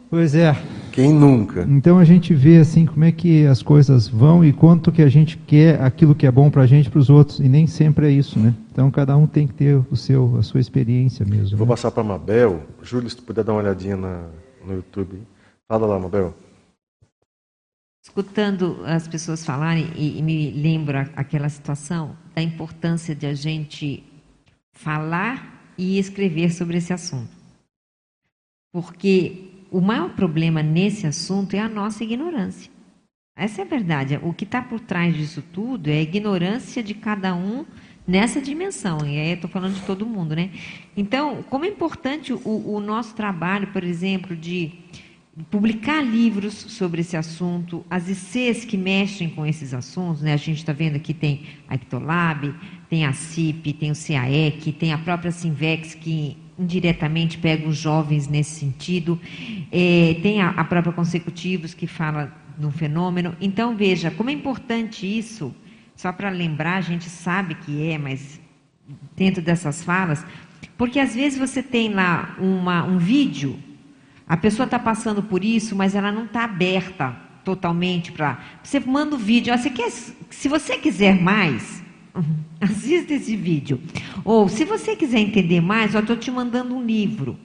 Pois é. Quem nunca? Então a gente vê assim como é que as coisas vão e quanto que a gente quer aquilo que é bom para a gente para os outros e nem sempre é isso, né? Então cada um tem que ter o seu a sua experiência mesmo. Vou né? passar para Mabel. Júlio, se tu puder dar uma olhadinha na, no YouTube. Fala lá, Mabel. Escutando as pessoas falarem e, e me lembro aquela situação da importância de a gente falar e escrever sobre esse assunto. Porque o maior problema nesse assunto é a nossa ignorância. Essa é a verdade. O que está por trás disso tudo é a ignorância de cada um nessa dimensão. E aí estou falando de todo mundo, né? Então, como é importante o, o nosso trabalho, por exemplo, de publicar livros sobre esse assunto, as ICs que mexem com esses assuntos, né? a gente está vendo aqui tem a Ictolab, tem a CIP, tem o CAEC, tem a própria Sinvex, que indiretamente pega os jovens nesse sentido, é, tem a, a própria Consecutivos, que fala do fenômeno. Então, veja, como é importante isso, só para lembrar, a gente sabe que é, mas dentro dessas falas, porque às vezes você tem lá uma, um vídeo a pessoa está passando por isso, mas ela não está aberta totalmente para. Você manda o vídeo. Ah, você quer, se você quiser mais, assista esse vídeo. Ou se você quiser entender mais, estou te mandando um livro.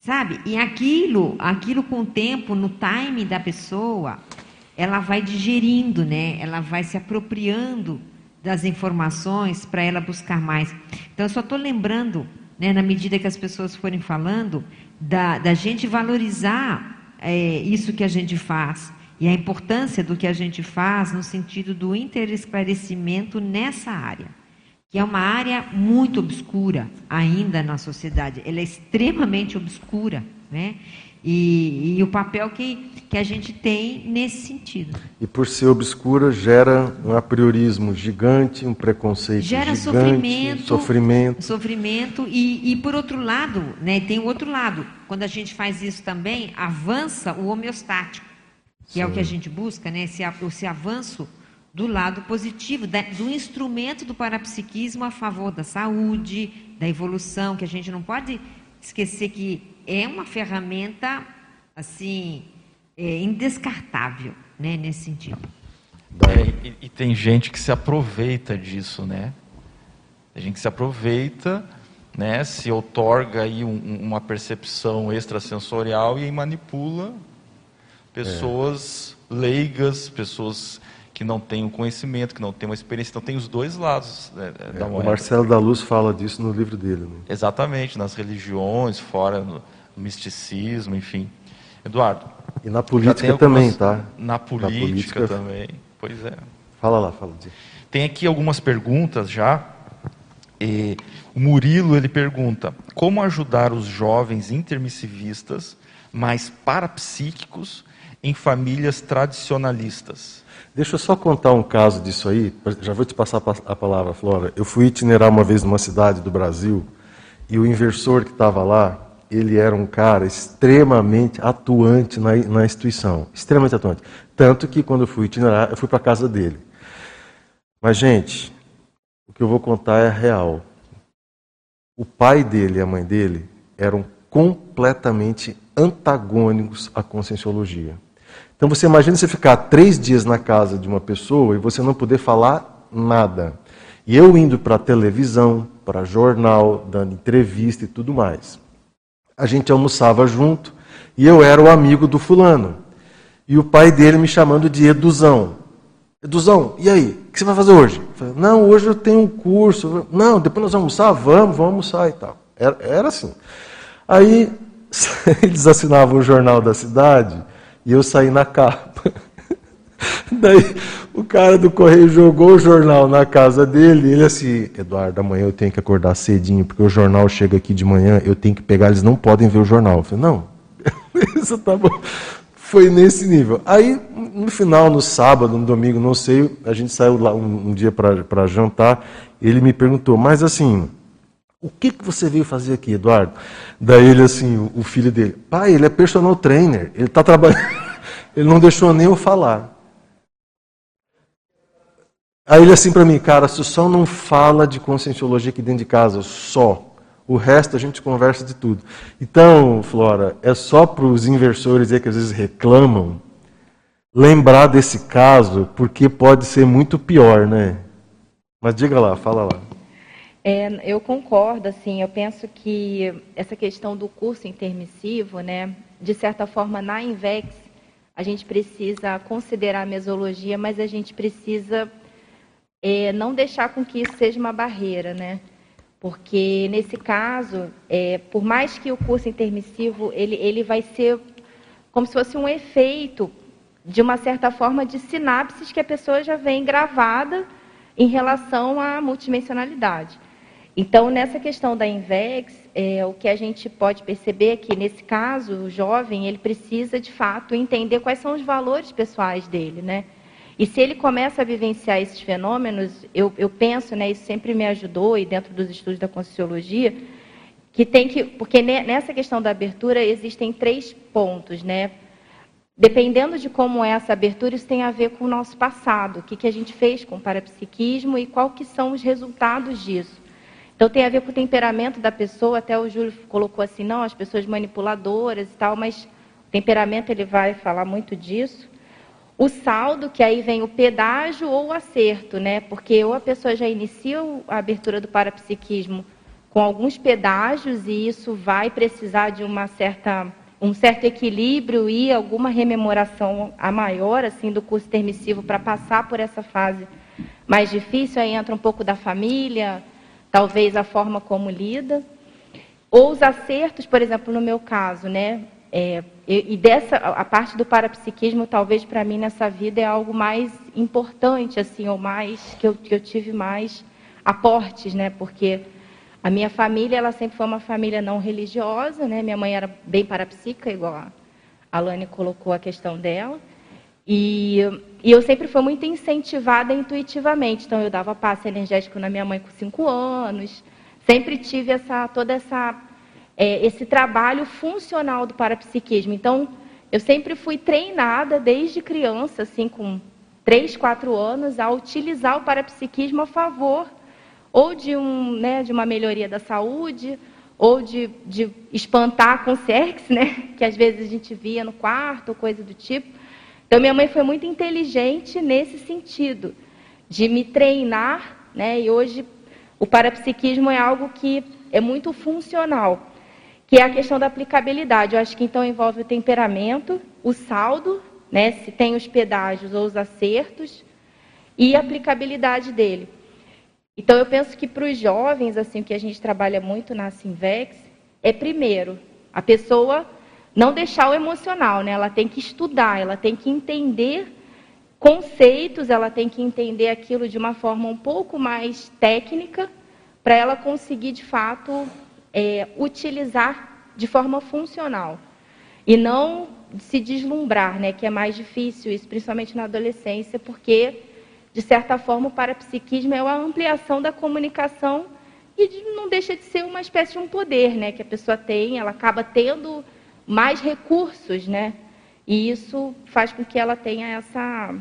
Sabe? E aquilo, aquilo com o tempo, no time da pessoa, ela vai digerindo, né? Ela vai se apropriando das informações para ela buscar mais. Então, eu só estou lembrando, né, na medida que as pessoas forem falando, da, da gente valorizar é, isso que a gente faz e a importância do que a gente faz no sentido do interesclarecimento nessa área, que é uma área muito obscura ainda na sociedade. Ela é extremamente obscura, né? E, e, o papel que, que a gente tem nesse sentido. E por ser obscura, gera um apriorismo gigante, um preconceito gera gigante. sofrimento. Sofrimento. Sofrimento. E, e por outro lado, né, tem o outro lado. Quando a gente faz isso também, avança o homeostático, que Sim. é o que a gente busca, né, esse, esse avanço do lado positivo, do instrumento do parapsiquismo a favor da saúde, da evolução, que a gente não pode esquecer que é uma ferramenta assim é, indescartável, né, nesse sentido. É, e, e, tem gente que se aproveita disso, né? Tem gente que se aproveita, né? Se otorga aí um, uma percepção extrasensorial e manipula pessoas é. leigas, pessoas que não têm o conhecimento, que não têm uma experiência. Então tem os dois lados né, da moeda. O Marcelo da Luz fala disso no livro dele. Né? Exatamente, nas religiões, fora no misticismo, enfim. Eduardo. E na política algumas... também, tá? Na política, na política, também. Pois é. Fala lá, fala. Tem aqui algumas perguntas já. E o Murilo ele pergunta: como ajudar os jovens intermissivistas, mais parapsíquicos, em famílias tradicionalistas? Deixa eu só contar um caso disso aí, já vou te passar a palavra, Flora. Eu fui itinerar uma vez numa cidade do Brasil e o inversor que estava lá, ele era um cara extremamente atuante na, na instituição, extremamente atuante. Tanto que quando eu fui itinerar, eu fui para a casa dele. Mas, gente, o que eu vou contar é real. O pai dele e a mãe dele eram completamente antagônicos à conscienciologia. Então você imagina você ficar três dias na casa de uma pessoa e você não poder falar nada. E eu indo para televisão, para jornal, dando entrevista e tudo mais. A gente almoçava junto e eu era o amigo do fulano e o pai dele me chamando de Eduzão. Eduzão, e aí? O que você vai fazer hoje? Falei, não, hoje eu tenho um curso. Não, depois nós vamos almoçar? Vamos, vamos almoçar e tal. Era, era assim. Aí eles assinavam o jornal da cidade e eu saí na capa. Daí o cara do correio jogou o jornal na casa dele ele assim, Eduardo, amanhã eu tenho que acordar cedinho, porque o jornal chega aqui de manhã, eu tenho que pegar, eles não podem ver o jornal. Eu falei, não, isso tá bom. Foi nesse nível. Aí, no final, no sábado, no domingo, não sei, a gente saiu lá um, um dia para jantar, ele me perguntou, mas assim, o que, que você veio fazer aqui, Eduardo? Daí ele assim, o, o filho dele, pai, ele é personal trainer, ele está trabalhando, ele não deixou nem eu falar. Aí ele assim para mim, cara, se só não fala de conscienciologia aqui dentro de casa, só. O resto a gente conversa de tudo. Então, Flora, é só para os inversores aí que às vezes reclamam lembrar desse caso, porque pode ser muito pior, né? Mas diga lá, fala lá. É, eu concordo, assim, eu penso que essa questão do curso intermissivo, né, de certa forma, na INVEX, a gente precisa considerar a mesologia, mas a gente precisa é, não deixar com que isso seja uma barreira, né? Porque, nesse caso, é, por mais que o curso intermissivo, ele, ele vai ser como se fosse um efeito, de uma certa forma, de sinapses que a pessoa já vem gravada em relação à multidimensionalidade. Então, nessa questão da INVEX, é, o que a gente pode perceber é que, nesse caso, o jovem ele precisa, de fato, entender quais são os valores pessoais dele, né? E se ele começa a vivenciar esses fenômenos, eu, eu penso, né, isso sempre me ajudou, e dentro dos estudos da Conscienciologia, que tem que. Porque nessa questão da abertura existem três pontos, né? Dependendo de como é essa abertura, isso tem a ver com o nosso passado, o que, que a gente fez com o parapsiquismo e qual que são os resultados disso. Então tem a ver com o temperamento da pessoa, até o Júlio colocou assim, não, as pessoas manipuladoras e tal, mas o temperamento ele vai falar muito disso. O saldo, que aí vem o pedágio ou o acerto, né? Porque ou a pessoa já inicia a abertura do parapsiquismo com alguns pedágios e isso vai precisar de uma certa um certo equilíbrio e alguma rememoração a maior assim do curso permissivo para passar por essa fase mais difícil, aí entra um pouco da família, talvez a forma como lida, ou os acertos, por exemplo, no meu caso, né? É, e, dessa a parte do parapsiquismo, talvez para mim nessa vida é algo mais importante, assim, ou mais que eu, que eu tive mais aportes, né? Porque a minha família, ela sempre foi uma família não religiosa, né? Minha mãe era bem parapsíquica, igual a Alane colocou a questão dela. E, e, eu sempre fui muito incentivada intuitivamente. Então, eu dava passe energético na minha mãe com cinco anos. Sempre tive essa, toda essa é, esse trabalho funcional do parapsiquismo. Então, eu sempre fui treinada desde criança, assim, com 3, 4 anos a utilizar o parapsiquismo a favor ou de, um, né, de uma melhoria da saúde, ou de, de espantar com sexo, né, que às vezes a gente via no quarto, coisa do tipo. Então, minha mãe foi muito inteligente nesse sentido, de me treinar, né, e hoje o parapsiquismo é algo que é muito funcional, que é a questão da aplicabilidade. Eu acho que então envolve o temperamento, o saldo, né, se tem os pedágios ou os acertos, e a aplicabilidade dele. Então, eu penso que para os jovens, assim, que a gente trabalha muito na Simvex, é primeiro a pessoa não deixar o emocional, né? Ela tem que estudar, ela tem que entender conceitos, ela tem que entender aquilo de uma forma um pouco mais técnica, para ela conseguir, de fato, é, utilizar de forma funcional. E não se deslumbrar, né? Que é mais difícil isso, principalmente na adolescência, porque de certa forma, o parapsiquismo é uma ampliação da comunicação e não deixa de ser uma espécie de um poder, né, que a pessoa tem, ela acaba tendo mais recursos, né? E isso faz com que ela tenha essa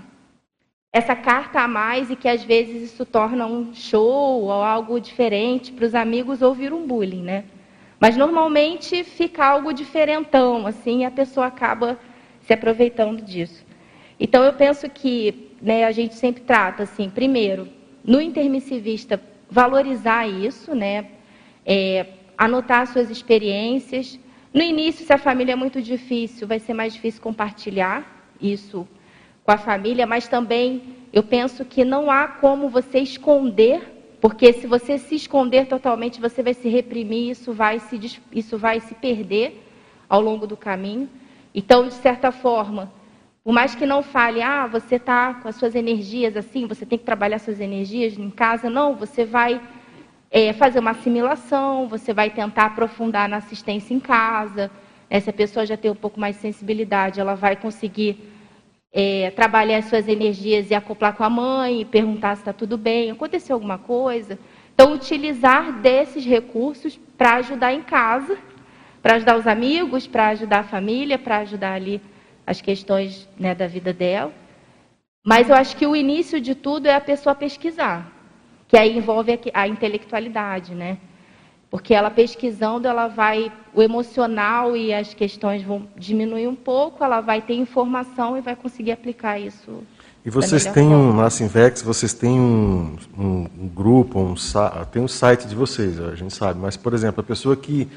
essa carta a mais e que às vezes isso torna um show ou algo diferente para os amigos ouvir um bullying, né? Mas normalmente fica algo diferentão, assim, e a pessoa acaba se aproveitando disso. Então eu penso que né, a gente sempre trata assim, primeiro, no intermissivista, valorizar isso, né, é, anotar suas experiências. No início, se a família é muito difícil, vai ser mais difícil compartilhar isso com a família, mas também eu penso que não há como você esconder, porque se você se esconder totalmente, você vai se reprimir, isso vai se, isso vai se perder ao longo do caminho. Então, de certa forma, por mais que não fale, ah, você está com as suas energias assim, você tem que trabalhar suas energias em casa, não, você vai é, fazer uma assimilação, você vai tentar aprofundar na assistência em casa. Né? Se a pessoa já tem um pouco mais de sensibilidade, ela vai conseguir é, trabalhar as suas energias e acoplar com a mãe, perguntar se está tudo bem, aconteceu alguma coisa. Então, utilizar desses recursos para ajudar em casa, para ajudar os amigos, para ajudar a família, para ajudar ali as questões né, da vida dela. Mas eu acho que o início de tudo é a pessoa pesquisar, que aí envolve a intelectualidade, né? Porque ela pesquisando, ela vai, o emocional e as questões vão diminuir um pouco, ela vai ter informação e vai conseguir aplicar isso. E vocês têm um, na vocês têm um, um, um grupo, um, tem um site de vocês, a gente sabe, mas, por exemplo, a pessoa que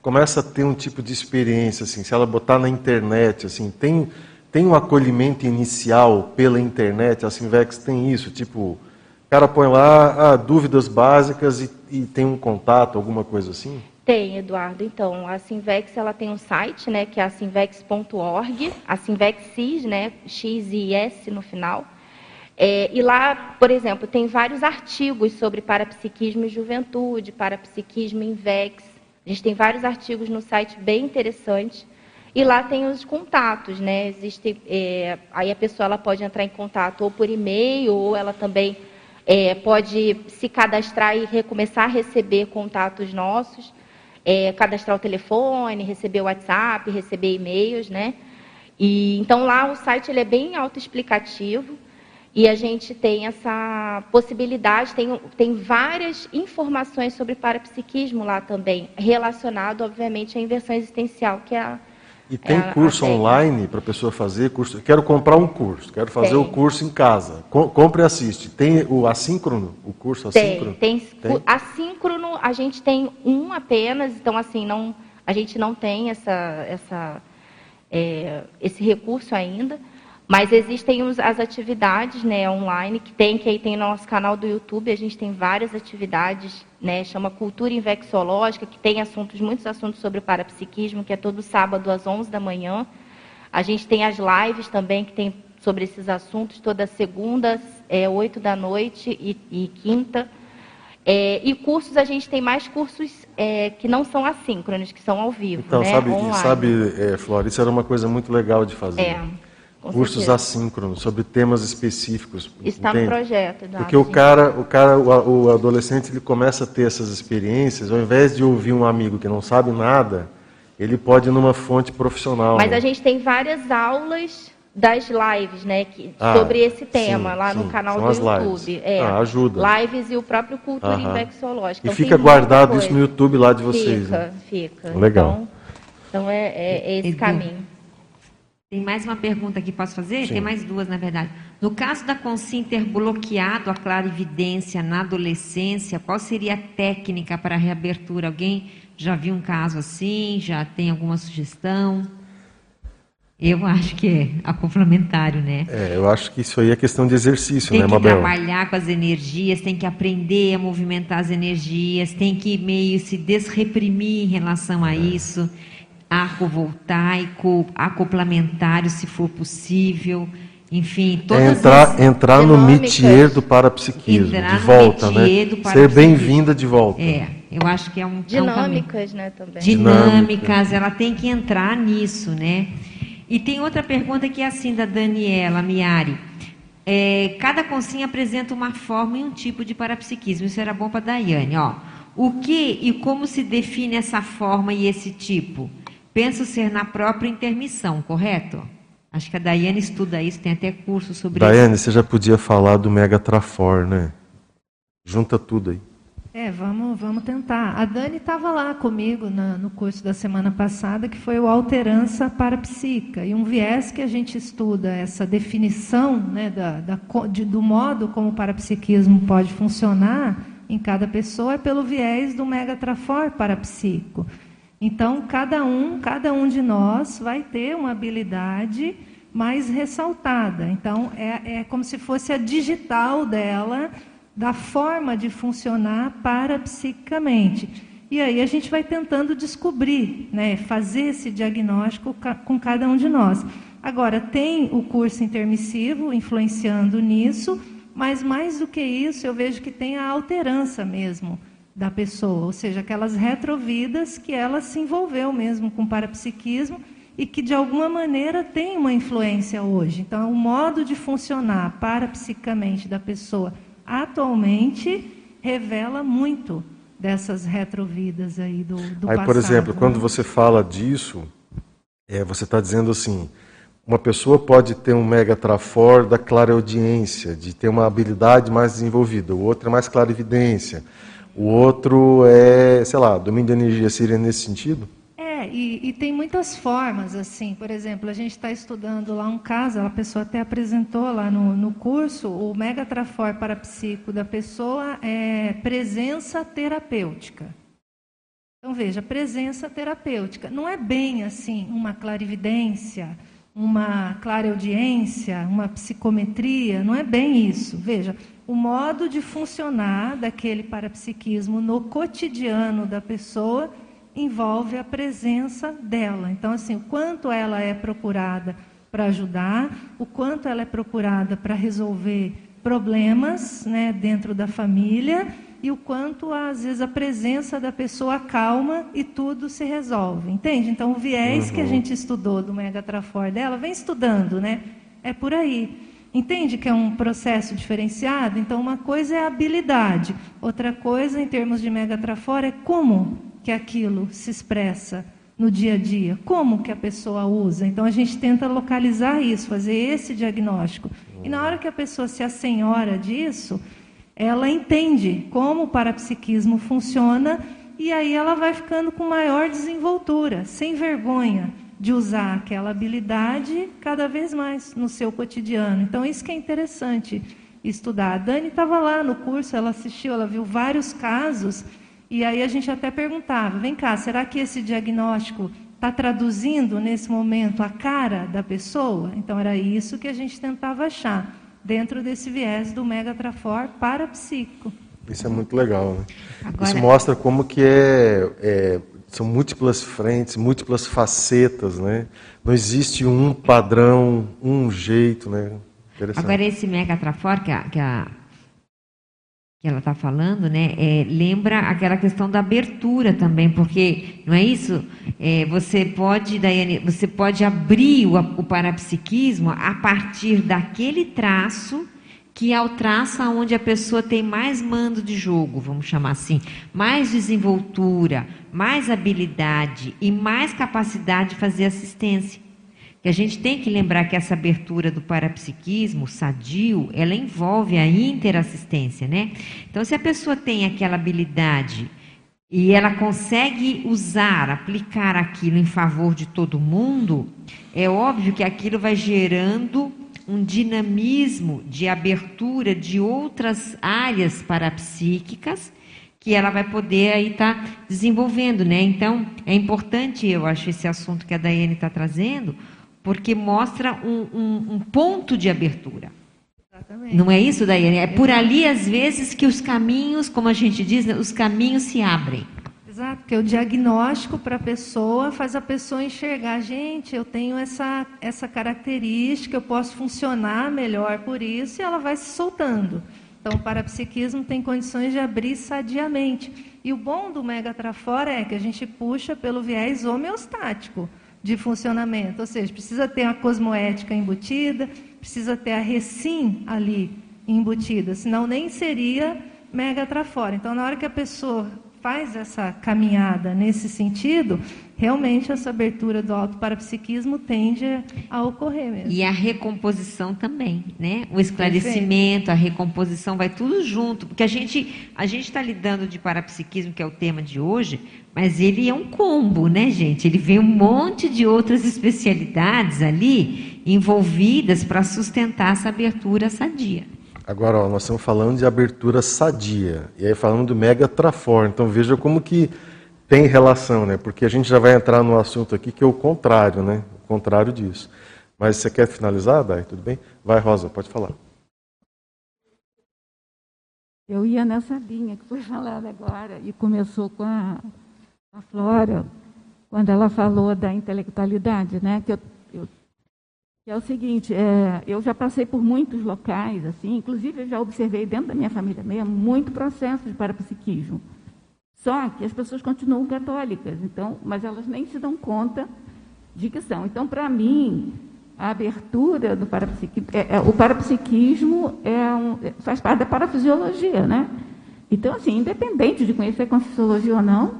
começa a ter um tipo de experiência, assim, se ela botar na internet, assim, tem, tem um acolhimento inicial pela internet, a Simvex tem isso, tipo, cara põe lá ah, dúvidas básicas e, e, tem um contato, alguma coisa assim? Tem, Eduardo. Então, a Simvex ela tem um site, né, que é a simvex.org, a Simvex CIS, né, X e S no final. É, e lá, por exemplo, tem vários artigos sobre parapsiquismo e juventude, parapsiquismo em VEX, a gente tem vários artigos no site bem interessantes. E lá tem os contatos, né? Existe, é, aí a pessoa ela pode entrar em contato ou por e-mail, ou ela também é, pode se cadastrar e recomeçar a receber contatos nossos, é, cadastrar o telefone, receber o WhatsApp, receber e-mails, né? E, então lá o site ele é bem autoexplicativo. E a gente tem essa possibilidade, tem, tem várias informações sobre parapsiquismo lá também, relacionado, obviamente, à inversão existencial, que é a. E tem é curso online para a pessoa fazer? Curso, quero comprar um curso, quero fazer tem. o curso em casa. Com, compre e assiste. Tem o assíncrono, o curso assíncrono? Tem, tem, tem. Assíncrono, a gente tem um apenas, então assim, não, a gente não tem essa, essa, é, esse recurso ainda. Mas existem os, as atividades né, online que tem, que aí tem no nosso canal do YouTube, a gente tem várias atividades, né, chama Cultura Infecciológica, que tem assuntos, muitos assuntos sobre parapsiquismo, que é todo sábado às 11 da manhã. A gente tem as lives também, que tem sobre esses assuntos, toda segunda, é, 8 da noite e, e quinta. É, e cursos, a gente tem mais cursos é, que não são assíncronos, que são ao vivo. Então, né, sabe, sabe é, Flora, isso era uma coisa muito legal de fazer. É cursos certeza. assíncronos sobre temas específicos. Está entende? no projeto. Porque o cara, o cara, o, o, adolescente, ele começa a ter essas experiências, ao invés de ouvir um amigo que não sabe nada, ele pode ir numa fonte profissional. Mas né? a gente tem várias aulas das lives, né, que, ah, sobre esse tema sim, lá sim. no canal São do YouTube. É, ah, ajuda. Lives e o próprio Cultura -huh. Infecciológica. E então, fica guardado isso no YouTube lá de vocês. Fica, né? fica. Legal. Então, então é, é, é esse caminho. Tem mais uma pergunta que posso fazer? Sim. Tem mais duas, na verdade. No caso da consciência ter bloqueado a clarividência na adolescência, qual seria a técnica para a reabertura? Alguém já viu um caso assim? Já tem alguma sugestão? Eu acho que é acoplementário, né? É, eu acho que isso aí é questão de exercício, tem né, Mabel? Tem que trabalhar com as energias, tem que aprender a movimentar as energias, tem que meio se desreprimir em relação a é. isso arco voltaico, acoplamentário, se for possível. Enfim, todas entrar, as entrar no métier do parapsiquismo, de volta, né? Ser bem-vinda de volta. É, eu acho que é um dinâmicas, é um né, também. Dinâmicas, ela tem que entrar nisso, né? E tem outra pergunta que é assim da Daniela Miari. É, cada consinha apresenta uma forma e um tipo de parapsiquismo. Isso era bom para Daiane, ó. O que e como se define essa forma e esse tipo? Penso ser na própria intermissão, correto? Acho que a Daiane estuda isso, tem até curso sobre Daiane, isso. Daiane, você já podia falar do Mega Trafor, né? Junta tudo aí. É, vamos, vamos tentar. A Dani estava lá comigo na, no curso da semana passada, que foi o Alterança Parapsíquica. E um viés que a gente estuda, essa definição né, da, da, de, do modo como o parapsiquismo pode funcionar em cada pessoa, é pelo viés do Megatrafor parapsíquico. Então, cada um, cada um de nós vai ter uma habilidade mais ressaltada. Então, é, é como se fosse a digital dela, da forma de funcionar parapsiquicamente. E aí a gente vai tentando descobrir, né, fazer esse diagnóstico com cada um de nós. Agora, tem o curso intermissivo influenciando nisso, mas mais do que isso, eu vejo que tem a alterança mesmo da pessoa, ou seja, aquelas retrovidas que ela se envolveu mesmo com o parapsiquismo e que de alguma maneira tem uma influência hoje. Então, o modo de funcionar parapsicamente da pessoa atualmente revela muito dessas retrovidas aí do, do aí, passado. por exemplo, quando né? você fala disso, é, você está dizendo assim, uma pessoa pode ter um mega trafor da clareaudiência, de ter uma habilidade mais desenvolvida, o outro é mais clarividência. O outro é, sei lá, domínio de energia seria nesse sentido? É, e, e tem muitas formas, assim. Por exemplo, a gente está estudando lá um caso, a pessoa até apresentou lá no, no curso, o Mega Trafor Parapsíquico da pessoa é presença terapêutica. Então, veja, presença terapêutica. Não é bem assim uma clarividência, uma clareaudiência, uma psicometria, não é bem isso. Veja, o modo de funcionar daquele parapsiquismo no cotidiano da pessoa envolve a presença dela. Então, assim, o quanto ela é procurada para ajudar, o quanto ela é procurada para resolver problemas né, dentro da família e o quanto, às vezes, a presença da pessoa calma e tudo se resolve. Entende? Então, o viés uhum. que a uhum. gente estudou do Mega Trafor dela, vem estudando, né? É por aí. Entende que é um processo diferenciado? Então, uma coisa é a habilidade, outra coisa, em termos de megatrafora, é como que aquilo se expressa no dia a dia, como que a pessoa usa. Então, a gente tenta localizar isso, fazer esse diagnóstico. E na hora que a pessoa se assenhora disso, ela entende como o parapsiquismo funciona e aí ela vai ficando com maior desenvoltura, sem vergonha de usar aquela habilidade cada vez mais no seu cotidiano. Então, isso que é interessante estudar. A Dani estava lá no curso, ela assistiu, ela viu vários casos, e aí a gente até perguntava: vem cá, será que esse diagnóstico está traduzindo nesse momento a cara da pessoa? Então, era isso que a gente tentava achar, dentro desse viés do Megatrafor parapsíquico. Isso é muito legal. Né? Agora... Isso mostra como que é, é são múltiplas frentes, múltiplas facetas, né? Não existe um padrão, um jeito, né? Agora esse mega trafor que, a, que, a, que ela está falando, né? É, lembra aquela questão da abertura também, porque não é isso? É, você pode, Daiane, você pode abrir o, o parapsiquismo a partir daquele traço que é o traço onde a pessoa tem mais mando de jogo, vamos chamar assim, mais desenvoltura, mais habilidade e mais capacidade de fazer assistência. que a gente tem que lembrar que essa abertura do parapsiquismo sadio, ela envolve a interassistência, né? Então, se a pessoa tem aquela habilidade e ela consegue usar, aplicar aquilo em favor de todo mundo, é óbvio que aquilo vai gerando um dinamismo de abertura de outras áreas parapsíquicas que ela vai poder aí estar tá desenvolvendo, né? Então, é importante, eu acho, esse assunto que a Daiane está trazendo, porque mostra um, um, um ponto de abertura. Exatamente. Não é isso, Daiane? É por ali, às vezes, que os caminhos, como a gente diz, né, os caminhos se abrem. Exato, porque o diagnóstico para a pessoa faz a pessoa enxergar, gente, eu tenho essa, essa característica, eu posso funcionar melhor por isso, e ela vai se soltando. Então, o parapsiquismo tem condições de abrir sadiamente. E o bom do Mega Trafora é que a gente puxa pelo viés homeostático de funcionamento, ou seja, precisa ter a cosmoética embutida, precisa ter a recim ali embutida, senão nem seria mega trafora. Então, na hora que a pessoa faz essa caminhada nesse sentido, realmente essa abertura do alto parapsiquismo tende a ocorrer mesmo. E a recomposição também, né? O esclarecimento, Perfeito. a recomposição, vai tudo junto, porque a gente a gente está lidando de parapsiquismo, que é o tema de hoje, mas ele é um combo, né, gente? Ele vem um monte de outras especialidades ali envolvidas para sustentar essa abertura sadia. Agora, ó, nós estamos falando de abertura sadia, e aí falando do mega trafor. Então veja como que tem relação, né? Porque a gente já vai entrar no assunto aqui que é o contrário, né? O contrário disso. Mas você quer finalizar, Dai? Tudo bem? Vai, Rosa, pode falar. Eu ia nessa linha que foi falada agora e começou com a, a Flora, quando ela falou da intelectualidade, né? Que eu é o seguinte, é, eu já passei por muitos locais, assim, inclusive eu já observei dentro da minha família mesmo muito processo de parapsiquismo. Só que as pessoas continuam católicas, então, mas elas nem se dão conta de que são. Então, para mim, a abertura do parapsiquismo, é, é, o parapsiquismo é um, faz parte da parafisiologia, né? Então, assim, independente de conhecer a Conscienciologia ou não,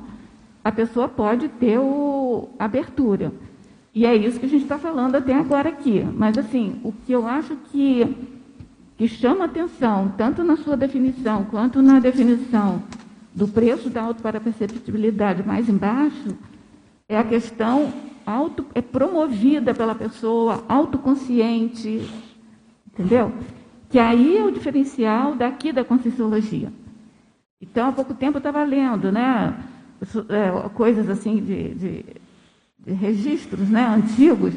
a pessoa pode ter o, abertura. E é isso que a gente está falando até agora aqui. Mas, assim, o que eu acho que, que chama atenção, tanto na sua definição quanto na definição do preço da autoparaperceptibilidade mais embaixo, é a questão auto, é promovida pela pessoa, autoconsciente, entendeu? Que aí é o diferencial daqui da Conscienciologia. Então, há pouco tempo eu estava lendo, né, é, coisas assim de, de registros né, antigos,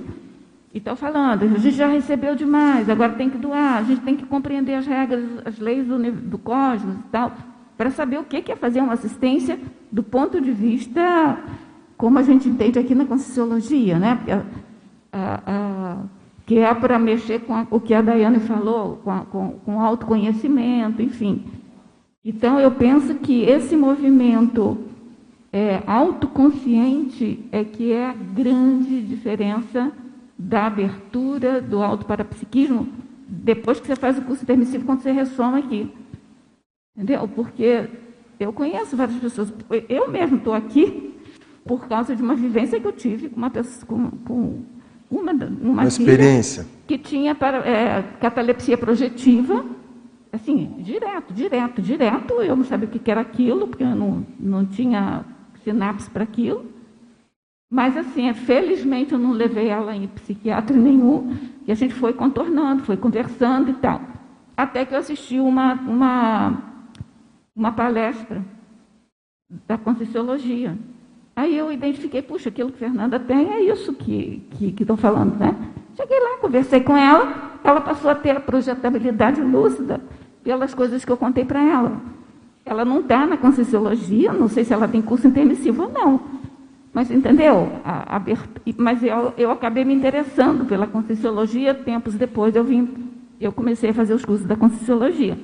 e estão falando, a gente já recebeu demais, agora tem que doar, a gente tem que compreender as regras, as leis do, do cosmos e tal, para saber o que é fazer uma assistência do ponto de vista, como a gente entende aqui na Conscienciologia, né? A, a, que é para mexer com a, o que a Daiane falou, com, com, com autoconhecimento, enfim. Então, eu penso que esse movimento é, autoconsciente é que é a grande diferença da abertura do autoparapsiquismo depois que você faz o curso permissivo, quando você ressoma aqui. Entendeu? Porque eu conheço várias pessoas. Eu mesmo estou aqui por causa de uma vivência que eu tive com uma pessoa, com, com uma, uma, uma experiência que tinha para, é, catalepsia projetiva, assim, direto, direto, direto. Eu não sabia o que era aquilo, porque eu não, não tinha sinapse para aquilo. Mas, assim, felizmente eu não levei ela em psiquiatra nenhum, e a gente foi contornando, foi conversando e tal. Até que eu assisti uma, uma, uma palestra da Conscienciologia. Aí eu identifiquei, puxa, aquilo que Fernanda tem é isso que estão que, que falando, né? Cheguei lá, conversei com ela, ela passou a ter a projetabilidade lúcida pelas coisas que eu contei para ela. Ela não está na Conscienciologia, não sei se ela tem curso intermissivo ou não. Mas entendeu? A, a, mas eu, eu acabei me interessando pela Conscienciologia, tempos depois eu vim, eu comecei a fazer os cursos da Conscienciologia.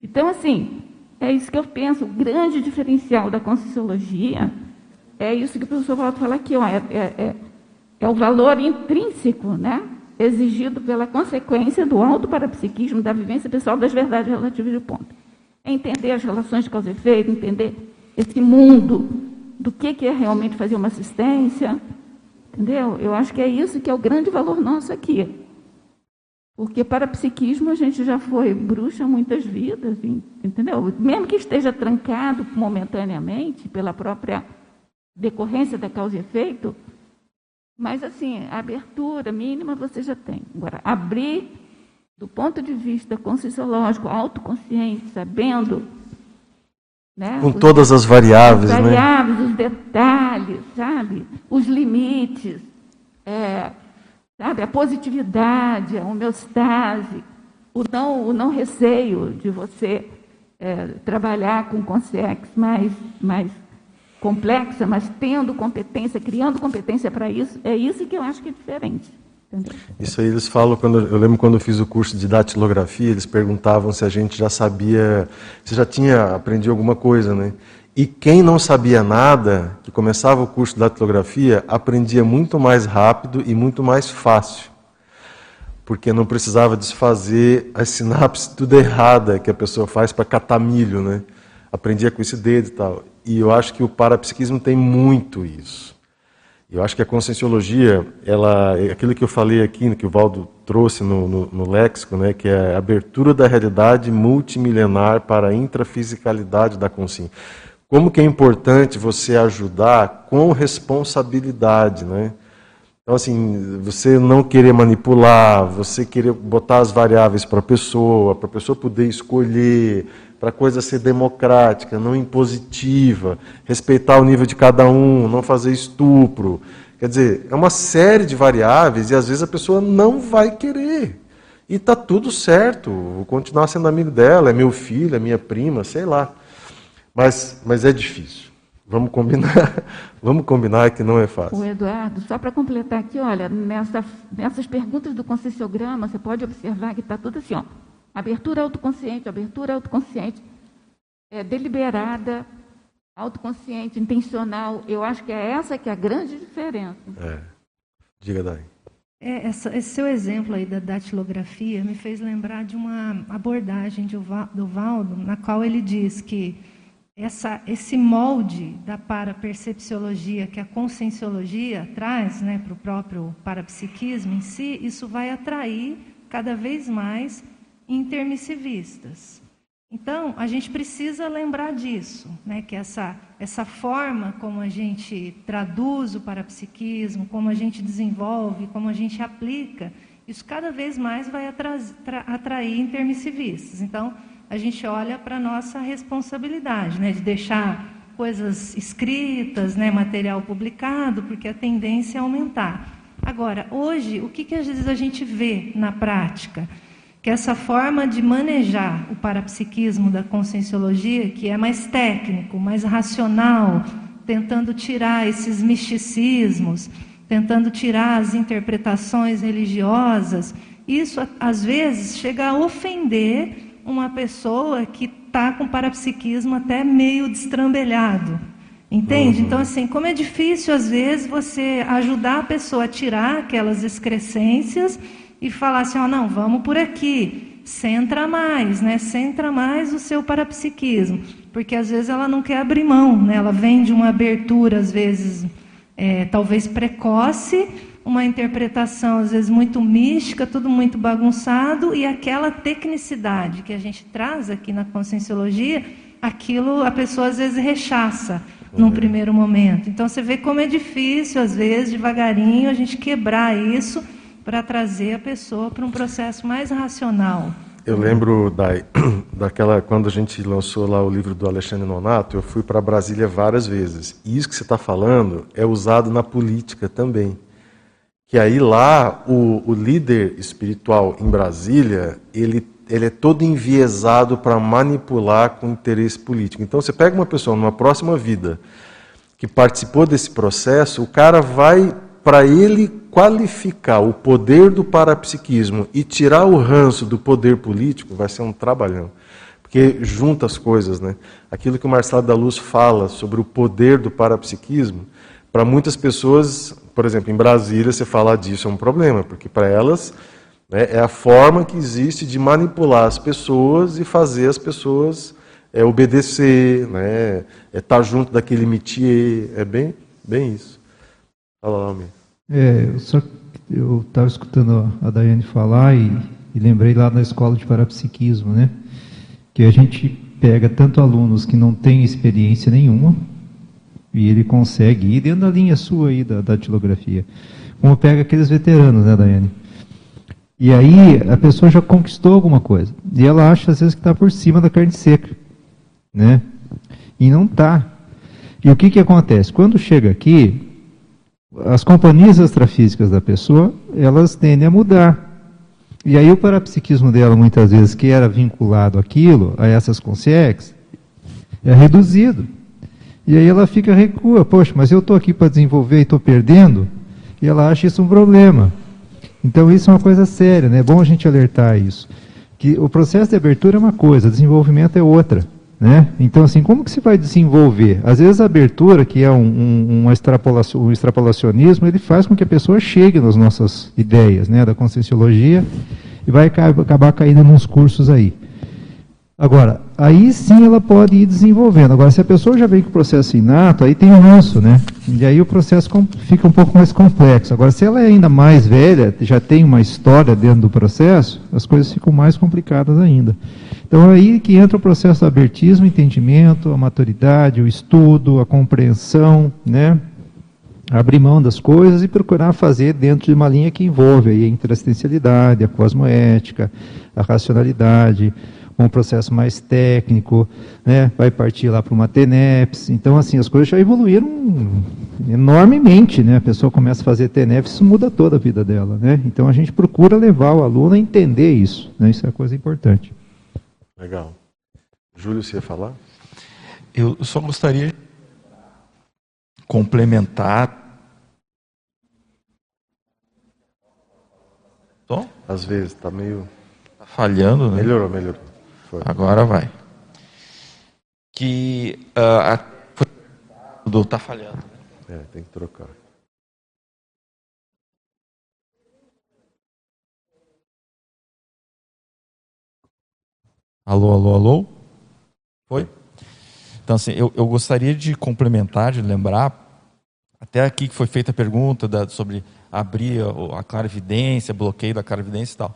Então, assim, é isso que eu penso. O grande diferencial da Conscienciologia é isso que o professor Walter fala aqui, ó, é, é, é, é o valor intrínseco, né? exigido pela consequência do alto parapsiquismo da vivência pessoal das verdades relativas de ponto é entender as relações de causa e efeito, entender esse mundo do que, que é realmente fazer uma assistência, Entendeu? Eu acho que é isso que é o grande valor nosso aqui. Porque para psiquismo a gente já foi bruxa muitas vidas, entendeu? Mesmo que esteja trancado momentaneamente pela própria decorrência da causa e efeito, mas assim, a abertura mínima você já tem. Agora, abrir do ponto de vista conscienciológico, autoconsciente, sabendo. Né, Com os, todas as variáveis, as variáveis, né? os detalhes, sabe? Os limites. É, Sabe? A positividade, a homeostase, o não, o não receio de você é, trabalhar com consciência mais, mais complexa, mas tendo competência, criando competência para isso, é isso que eu acho que é diferente. Entendeu? Isso aí eles falam, quando, eu lembro quando eu fiz o curso de datilografia, eles perguntavam se a gente já sabia, se já tinha aprendido alguma coisa, né? E quem não sabia nada, que começava o curso de datilografia, aprendia muito mais rápido e muito mais fácil. Porque não precisava desfazer as sinapses tudo errada que a pessoa faz para catar milho, né? Aprendia com esse dedo e tal. E eu acho que o parapsiquismo tem muito isso. Eu acho que a conscienciologia, ela, aquilo que eu falei aqui, que o Valdo trouxe no, no, no léxico, né, que é a abertura da realidade multimilenar para a intrafisicalidade da consciência. Como que é importante você ajudar com responsabilidade, né? Então, assim, você não querer manipular, você querer botar as variáveis para a pessoa, para a pessoa poder escolher, para a coisa ser democrática, não impositiva, respeitar o nível de cada um, não fazer estupro. Quer dizer, é uma série de variáveis e às vezes a pessoa não vai querer. E está tudo certo, vou continuar sendo amigo dela, é meu filho, é minha prima, sei lá. Mas, mas é difícil. Vamos combinar, vamos combinar que não é fácil. O Eduardo, só para completar aqui, olha, nessa, nessas perguntas do conscienciograma, você pode observar que está tudo assim, ó, abertura autoconsciente, abertura autoconsciente, é, deliberada, autoconsciente, intencional. Eu acho que é essa que é a grande diferença. É. Diga, Dai. É, essa, esse seu exemplo aí da datilografia me fez lembrar de uma abordagem de, do Valdo, na qual ele diz que essa, esse molde da parapercepciologia que a conscienciologia traz né, para o próprio parapsiquismo em si, isso vai atrair cada vez mais intermissivistas. Então, a gente precisa lembrar disso, né, que essa, essa forma como a gente traduz o parapsiquismo, como a gente desenvolve, como a gente aplica, isso cada vez mais vai atrair intermissivistas. Então, a gente olha para a nossa responsabilidade, né, de deixar coisas escritas, né, material publicado, porque a tendência é aumentar. Agora, hoje, o que, que às vezes a gente vê na prática? Que essa forma de manejar o parapsiquismo da conscienciologia, que é mais técnico, mais racional, tentando tirar esses misticismos, tentando tirar as interpretações religiosas, isso às vezes chega a ofender uma pessoa que está com parapsiquismo até meio destrambelhado. Entende? Uhum. Então, assim, como é difícil, às vezes, você ajudar a pessoa a tirar aquelas excrescências e falar assim: ó, oh, não, vamos por aqui, centra mais, né? Centra mais o seu parapsiquismo. Porque às vezes ela não quer abrir mão, né? Ela vem de uma abertura, às vezes, é, talvez precoce, uma interpretação às vezes muito mística, tudo muito bagunçado, e aquela tecnicidade que a gente traz aqui na conscienciologia, aquilo a pessoa às vezes rechaça num uhum. primeiro momento. Então você vê como é difícil, às vezes, devagarinho, a gente quebrar isso para trazer a pessoa para um processo mais racional. Eu lembro da, daquela quando a gente lançou lá o livro do Alexandre Nonato, eu fui para Brasília várias vezes. E isso que você está falando é usado na política também que aí lá o, o líder espiritual em Brasília, ele, ele é todo enviesado para manipular com interesse político. Então você pega uma pessoa numa próxima vida que participou desse processo, o cara vai para ele qualificar o poder do parapsiquismo e tirar o ranço do poder político, vai ser um trabalhão. Porque junta as coisas, né? Aquilo que o Marcelo da Luz fala sobre o poder do parapsiquismo, para muitas pessoas por exemplo, em Brasília, você falar disso é um problema, porque para elas né, é a forma que existe de manipular as pessoas e fazer as pessoas é, obedecer, né, é estar junto daquele métier, é bem, bem isso. Fala lá, Almir. É, eu estava escutando a Daiane falar e, e, lembrei lá na escola de parapsiquismo, né? Que a gente pega tanto alunos que não têm experiência nenhuma e ele consegue ir dentro da linha sua aí da, da tilografia, como pega aqueles veteranos, né, Daiane? E aí a pessoa já conquistou alguma coisa e ela acha às vezes que está por cima da carne seca, né? E não está. E o que que acontece? Quando chega aqui, as companhias extrafísicas da pessoa, elas tendem a mudar. E aí o parapsiquismo dela, muitas vezes, que era vinculado àquilo, a essas consciências, é reduzido. E aí ela fica recua, poxa, mas eu estou aqui para desenvolver e estou perdendo, e ela acha isso um problema. Então isso é uma coisa séria, né? é bom a gente alertar isso. Que o processo de abertura é uma coisa, desenvolvimento é outra. Né? Então, assim, como que se vai desenvolver? Às vezes a abertura, que é um, um, extrapolação, um extrapolacionismo, ele faz com que a pessoa chegue nas nossas ideias né, da conscienciologia e vai acabar caindo nos cursos aí. Agora, aí sim ela pode ir desenvolvendo. Agora, se a pessoa já vem com o processo inato, aí tem o ranço, né? E aí o processo fica um pouco mais complexo. Agora, se ela é ainda mais velha, já tem uma história dentro do processo, as coisas ficam mais complicadas ainda. Então, é aí que entra o processo do abertismo, entendimento, a maturidade, o estudo, a compreensão, né? abrir mão das coisas e procurar fazer dentro de uma linha que envolve a interassistencialidade, a cosmoética, a racionalidade, um processo mais técnico, né? vai partir lá para uma TENEPS. Então, assim, as coisas já evoluíram enormemente, né? A pessoa começa a fazer TENEPS, isso muda toda a vida dela, né? Então, a gente procura levar o aluno a entender isso, né? Isso é coisa importante. Legal. Júlio, você ia falar? Eu só gostaria de complementar. Tom? Às vezes, está meio. Tá falhando, né? Melhorou, melhorou. Foi. Agora vai. Que uh, a... do tá falhando. Né? É, tem que trocar. Alô, alô, alô? Foi? Então, assim, eu, eu gostaria de complementar, de lembrar, até aqui que foi feita a pergunta da, sobre abrir a, a clarividência, bloqueio da clarividência e tal,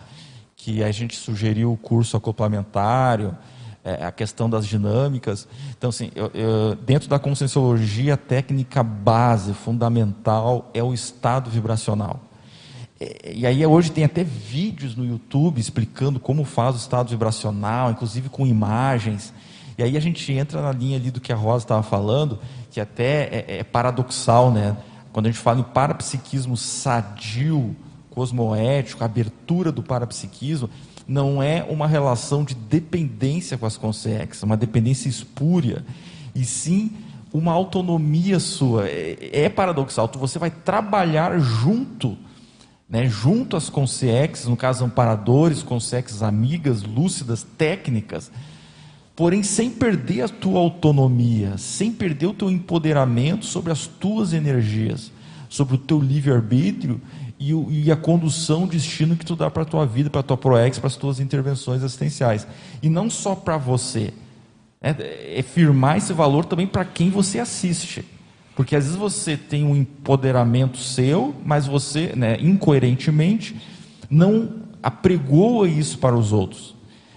que a gente sugeriu o curso acoplamentário, é, a questão das dinâmicas. Então, assim, eu, eu, dentro da conscienciologia, a técnica base, fundamental, é o estado vibracional. É, e aí hoje tem até vídeos no YouTube explicando como faz o estado vibracional, inclusive com imagens. E aí a gente entra na linha ali do que a Rosa estava falando, que até é, é paradoxal, né? Quando a gente fala em parapsiquismo sadio, cosmoético, abertura do parapsiquismo, não é uma relação de dependência com as consciências, uma dependência espúria, e sim uma autonomia sua. É, é paradoxal, você vai trabalhar junto né, junto às consciências, no caso amparadores, consciências amigas, lúcidas, técnicas, porém sem perder a tua autonomia, sem perder o teu empoderamento sobre as tuas energias, sobre o teu livre-arbítrio e, e, a condução, o destino que tu dá para a tua vida, para a tua proex, para as tuas intervenções assistenciais. E não só para você, é, é firmar esse valor também para quem você assiste. Porque às vezes você tem um empoderamento seu, mas você, né, incoerentemente, não apregoa isso para os outros.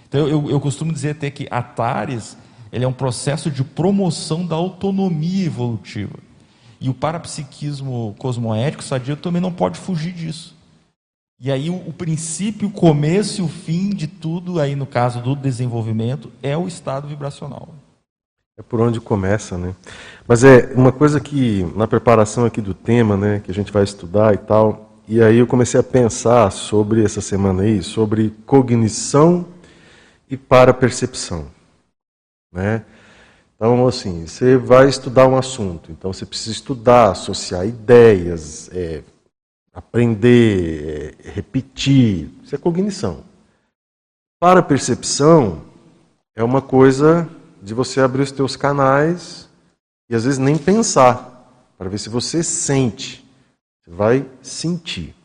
Então eu, eu costumo dizer até que Atares ele é um processo de promoção da autonomia evolutiva. E o parapsiquismo cosmoético sadio também não pode fugir disso. E aí o, o princípio, o começo e o fim de tudo, aí no caso do desenvolvimento, é o estado vibracional. É por onde começa, né? Mas é uma coisa que, na preparação aqui do tema, né, que a gente vai estudar e tal, e aí eu comecei a pensar sobre essa semana aí, sobre cognição e para-percepção, né? Então, assim, você vai estudar um assunto, então você precisa estudar, associar ideias, é, aprender, é, repetir, isso é cognição. Para-percepção é uma coisa de você abrir os teus canais e às vezes nem pensar, para ver se você sente. Você vai sentir.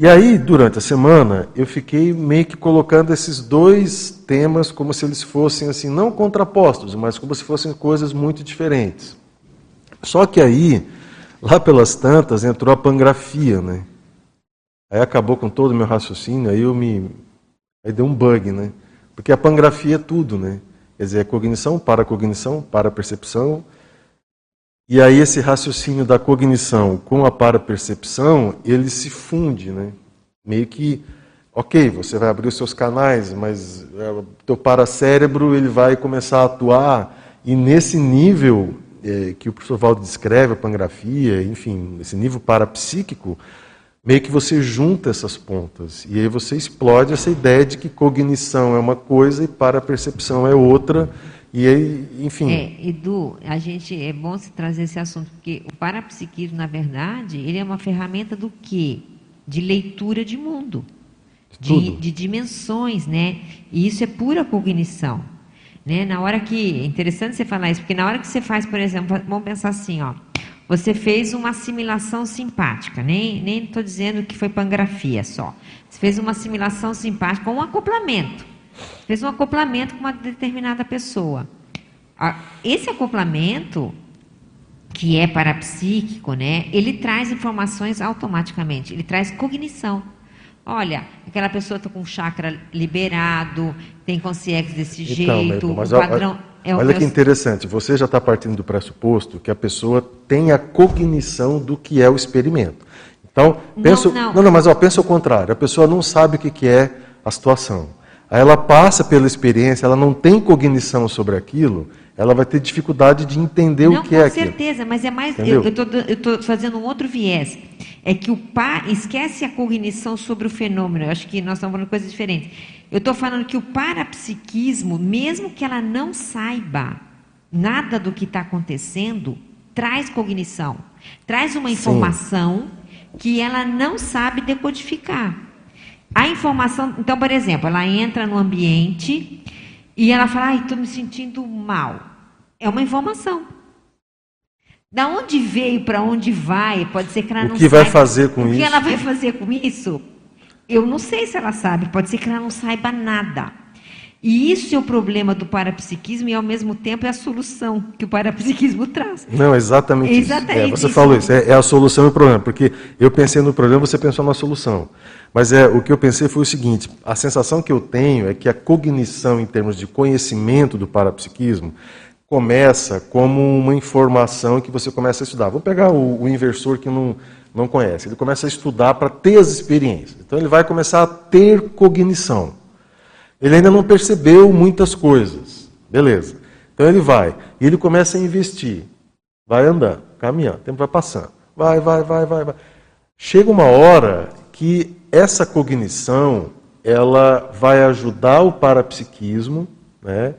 E aí, durante a semana, eu fiquei meio que colocando esses dois temas como se eles fossem assim, não contrapostos, mas como se fossem coisas muito diferentes. Só que aí, lá pelas tantas entrou a pangrafia, né? Aí acabou com todo o meu raciocínio, aí eu me. Aí deu um bug, né? Porque a pangrafia é tudo, né? Quer dizer, é cognição, para cognição, para percepção. E aí esse raciocínio da cognição com a para percepção, ele se funde, né? Meio que, ok, você vai abrir os seus canais, mas é, o teu paracérebro ele vai começar a atuar e nesse nível é, que o professor Valdo descreve, a pangrafia, enfim, esse nível parapsíquico, meio que você junta essas pontas. E aí você explode essa ideia de que cognição é uma coisa e para percepção é outra. E aí, enfim. É, Edu, a gente é bom se trazer esse assunto, porque o parapsiquismo, na verdade, ele é uma ferramenta do quê? De leitura de mundo. De, de, dimensões, né? E isso é pura cognição. Né? Na hora que. É interessante você falar isso, porque na hora que você faz, por exemplo, vamos pensar assim, ó. Você fez uma assimilação simpática, nem estou dizendo que foi pangrafia só. Você fez uma assimilação simpática, um acoplamento. Fez um acoplamento com uma determinada pessoa. Esse acoplamento, que é parapsíquico, né, ele traz informações automaticamente, ele traz cognição. Olha, aquela pessoa está com o chakra liberado, tem consciência desse então, jeito, mas o padrão. É olha que interessante, você já está partindo do pressuposto que a pessoa tem a cognição do que é o experimento. Então, penso, não, não. não, não mas ó, pensa o contrário, a pessoa não sabe o que, que é a situação. Aí ela passa pela experiência, ela não tem cognição sobre aquilo, ela vai ter dificuldade de entender não, o que é aquilo. Com certeza, mas é mais. Entendeu? Eu estou fazendo um outro viés. É que o pai esquece a cognição sobre o fenômeno. Eu acho que nós estamos falando de coisas diferentes. Eu estou falando que o parapsiquismo, mesmo que ela não saiba nada do que está acontecendo, traz cognição, traz uma informação Sim. que ela não sabe decodificar. A informação, então, por exemplo, ela entra no ambiente e ela fala, ai, estou me sentindo mal. É uma informação. Da onde veio, para onde vai, pode ser que ela o não que saiba. vai fazer com o isso? O que ela vai fazer com isso? Eu não sei se ela sabe, pode ser que ela não saiba nada. E isso é o problema do parapsiquismo e, ao mesmo tempo, é a solução que o parapsiquismo traz. Não, exatamente, exatamente isso. É, você isso. falou isso, é, é, a solução e o problema, porque eu pensei no problema, você pensou na solução. Mas é, o que eu pensei foi o seguinte: a sensação que eu tenho é que a cognição, em termos de conhecimento do parapsiquismo, começa como uma informação que você começa a estudar. Vou pegar o, o inversor que não, não conhece. Ele começa a estudar para ter as experiências. Então ele vai começar a ter cognição. Ele ainda não percebeu muitas coisas. Beleza. Então ele vai. E ele começa a investir. Vai andando, caminhando. O tempo vai passando. Vai, vai, vai, vai, vai. Chega uma hora que essa cognição ela vai ajudar o parapsiquismo, né?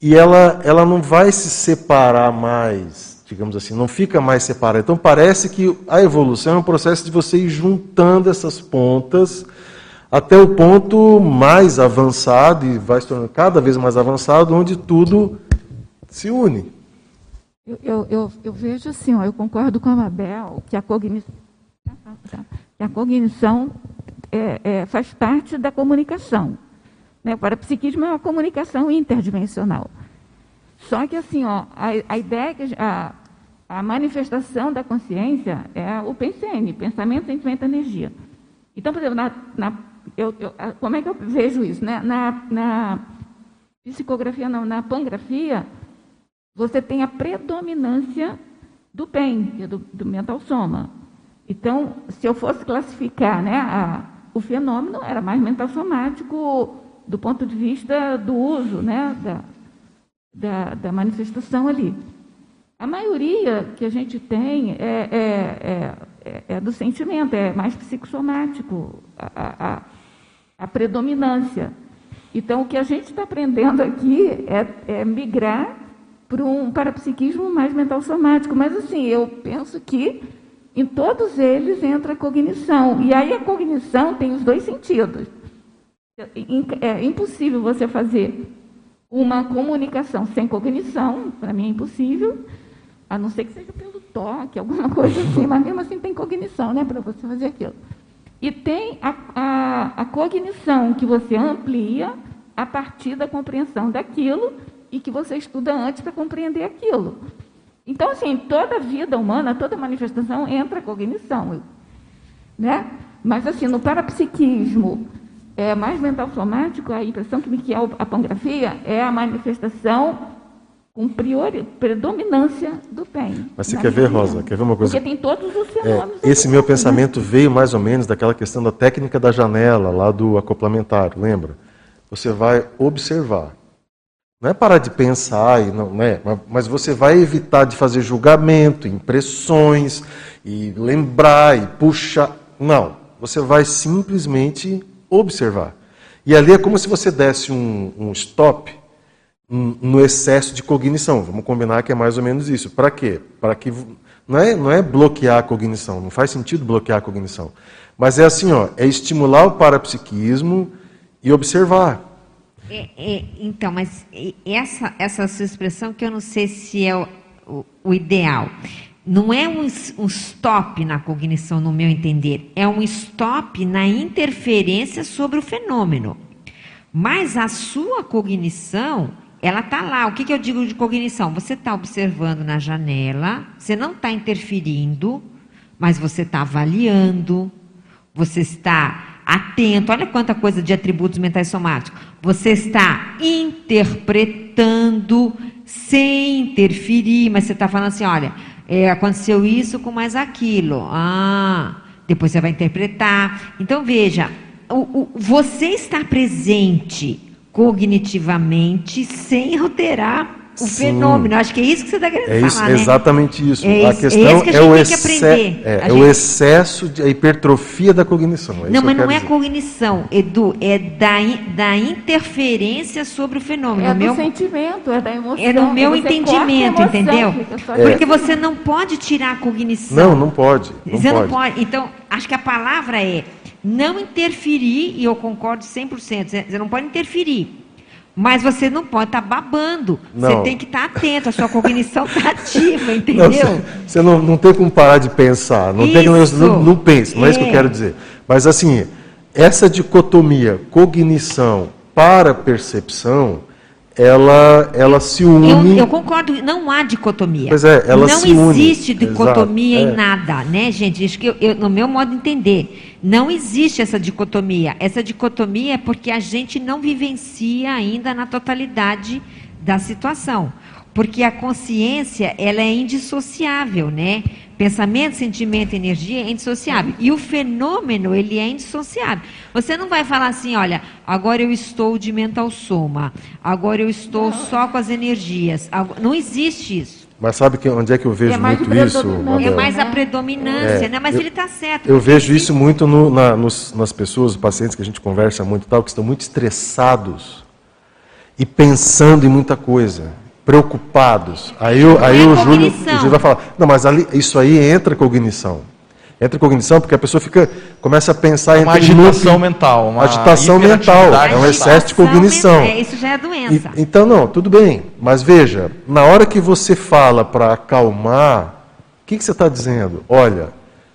e ela, ela não vai se separar mais, digamos assim, não fica mais separada. Então parece que a evolução é um processo de você ir juntando essas pontas até o ponto mais avançado, e vai se tornando cada vez mais avançado, onde tudo se une. Eu, eu, eu, eu vejo assim, ó, eu concordo com a Mabel, que a cognição, a cognição é, é, faz parte da comunicação. Né? O parapsiquismo é uma comunicação interdimensional. Só que assim, ó, a, a ideia que a, a manifestação da consciência é o PSN, pensamento, sentimento, energia. Então, por exemplo, na, na, eu, eu, como é que eu vejo isso? Né? Na, na psicografia, não, na pangrafia, você tem a predominância do PEN, do, do mental soma. Então, se eu fosse classificar né, a, o fenômeno, era mais mental somático do ponto de vista do uso né, da, da, da manifestação ali. A maioria que a gente tem é, é, é, é do sentimento, é mais psicossomático, a, a, a, predominância. Então, o que a gente está aprendendo aqui é, é migrar para um parapsiquismo mais mental somático. Mas, assim, eu penso que em todos eles entra a cognição. E aí a cognição tem os dois sentidos. É impossível você fazer uma comunicação sem cognição, para mim é impossível, a não ser que seja pelo toque, alguma coisa assim, mas mesmo assim tem cognição, né, para você fazer aquilo. E tem a, a, a cognição que você amplia a partir da compreensão daquilo e que você estuda antes para compreender aquilo. Então, assim, toda vida humana, toda manifestação entra a cognição. Né? Mas, assim, no parapsiquismo é, mais mental somático, a impressão que me que é a apografia é a manifestação com priori, predominância do PEN. Mas você quer ver, Rosa? Quer ver uma coisa? Porque tem todos os fenômenos. É, esse meu pensamento veio mais ou menos daquela questão da técnica da janela, lá do acoplamentário, lembra? Você vai observar. Não é parar de pensar, e não, né? mas você vai evitar de fazer julgamento, impressões, e lembrar, e puxar. Não. Você vai simplesmente observar. E ali é como se você desse um, um stop no excesso de cognição. Vamos combinar que é mais ou menos isso. Para quê? Para que não é, não é bloquear a cognição, não faz sentido bloquear a cognição. Mas é assim, ó, é estimular o parapsiquismo e observar. É, é, então, mas essa, essa sua expressão que eu não sei se é o, o, o ideal. Não é um, um stop na cognição, no meu entender, é um stop na interferência sobre o fenômeno. Mas a sua cognição ela está lá. O que, que eu digo de cognição? Você está observando na janela, você não está interferindo, mas você está avaliando, você está atento. Olha quanta coisa de atributos mentais somáticos. Você está interpretando sem interferir, mas você está falando assim: olha, é, aconteceu isso com mais aquilo. Ah, depois você vai interpretar. Então veja, o, o, você está presente cognitivamente sem alterar o Sim. fenômeno. Acho que é isso que você está querendo é falar, né? Exatamente isso. É a questão é, que a é, o, exce é, é gente... o excesso, de, a hipertrofia da cognição. É não, mas não é dizer. cognição, Edu, é da, da interferência sobre o fenômeno. É do meu, sentimento, é da emoção. É no meu entendimento, emoção, entendeu? Porque você não pode tirar a cognição. Não, não pode. Não você pode. não pode. Então, acho que a palavra é não interferir, e eu concordo 100%, você não pode interferir. Mas você não pode estar tá babando. Não. Você tem que estar tá atento, a sua cognição está ativa, entendeu? Não, você não, não tem como parar de pensar. Não, tem, não, não pensa, não é. é isso que eu é. quero dizer. Mas assim, essa dicotomia cognição para percepção, ela, ela se une. Eu, eu, concordo, não há dicotomia. Pois é, ela não se une. Não existe dicotomia Exato, em é. nada, né, gente? Que eu, eu, no meu modo de entender, não existe essa dicotomia. Essa dicotomia é porque a gente não vivencia ainda na totalidade da situação. Porque a consciência, ela é indissociável, né? Pensamento, sentimento, energia é indissociável. E o fenômeno, ele é indissociável. Você não vai falar assim, olha, agora eu estou de mental soma, agora eu estou só com as energias. Não existe isso. Mas sabe que, onde é que eu vejo é muito isso? É mais a predominância, é, né? Mas eu, ele está certo. Eu vejo isso muito no, na, nos, nas pessoas, os pacientes que a gente conversa muito tal, que estão muito estressados e pensando em muita coisa preocupados. Aí, eu, aí é o, Júlio, o Júlio vai falar, não, mas ali, isso aí entra cognição. Entra cognição porque a pessoa fica, começa a pensar é uma agitação loop, mental. Uma agitação mental, é um excesso de cognição. É, isso já é doença. E, então, não, tudo bem. Mas veja, na hora que você fala para acalmar, o que, que você está dizendo? Olha,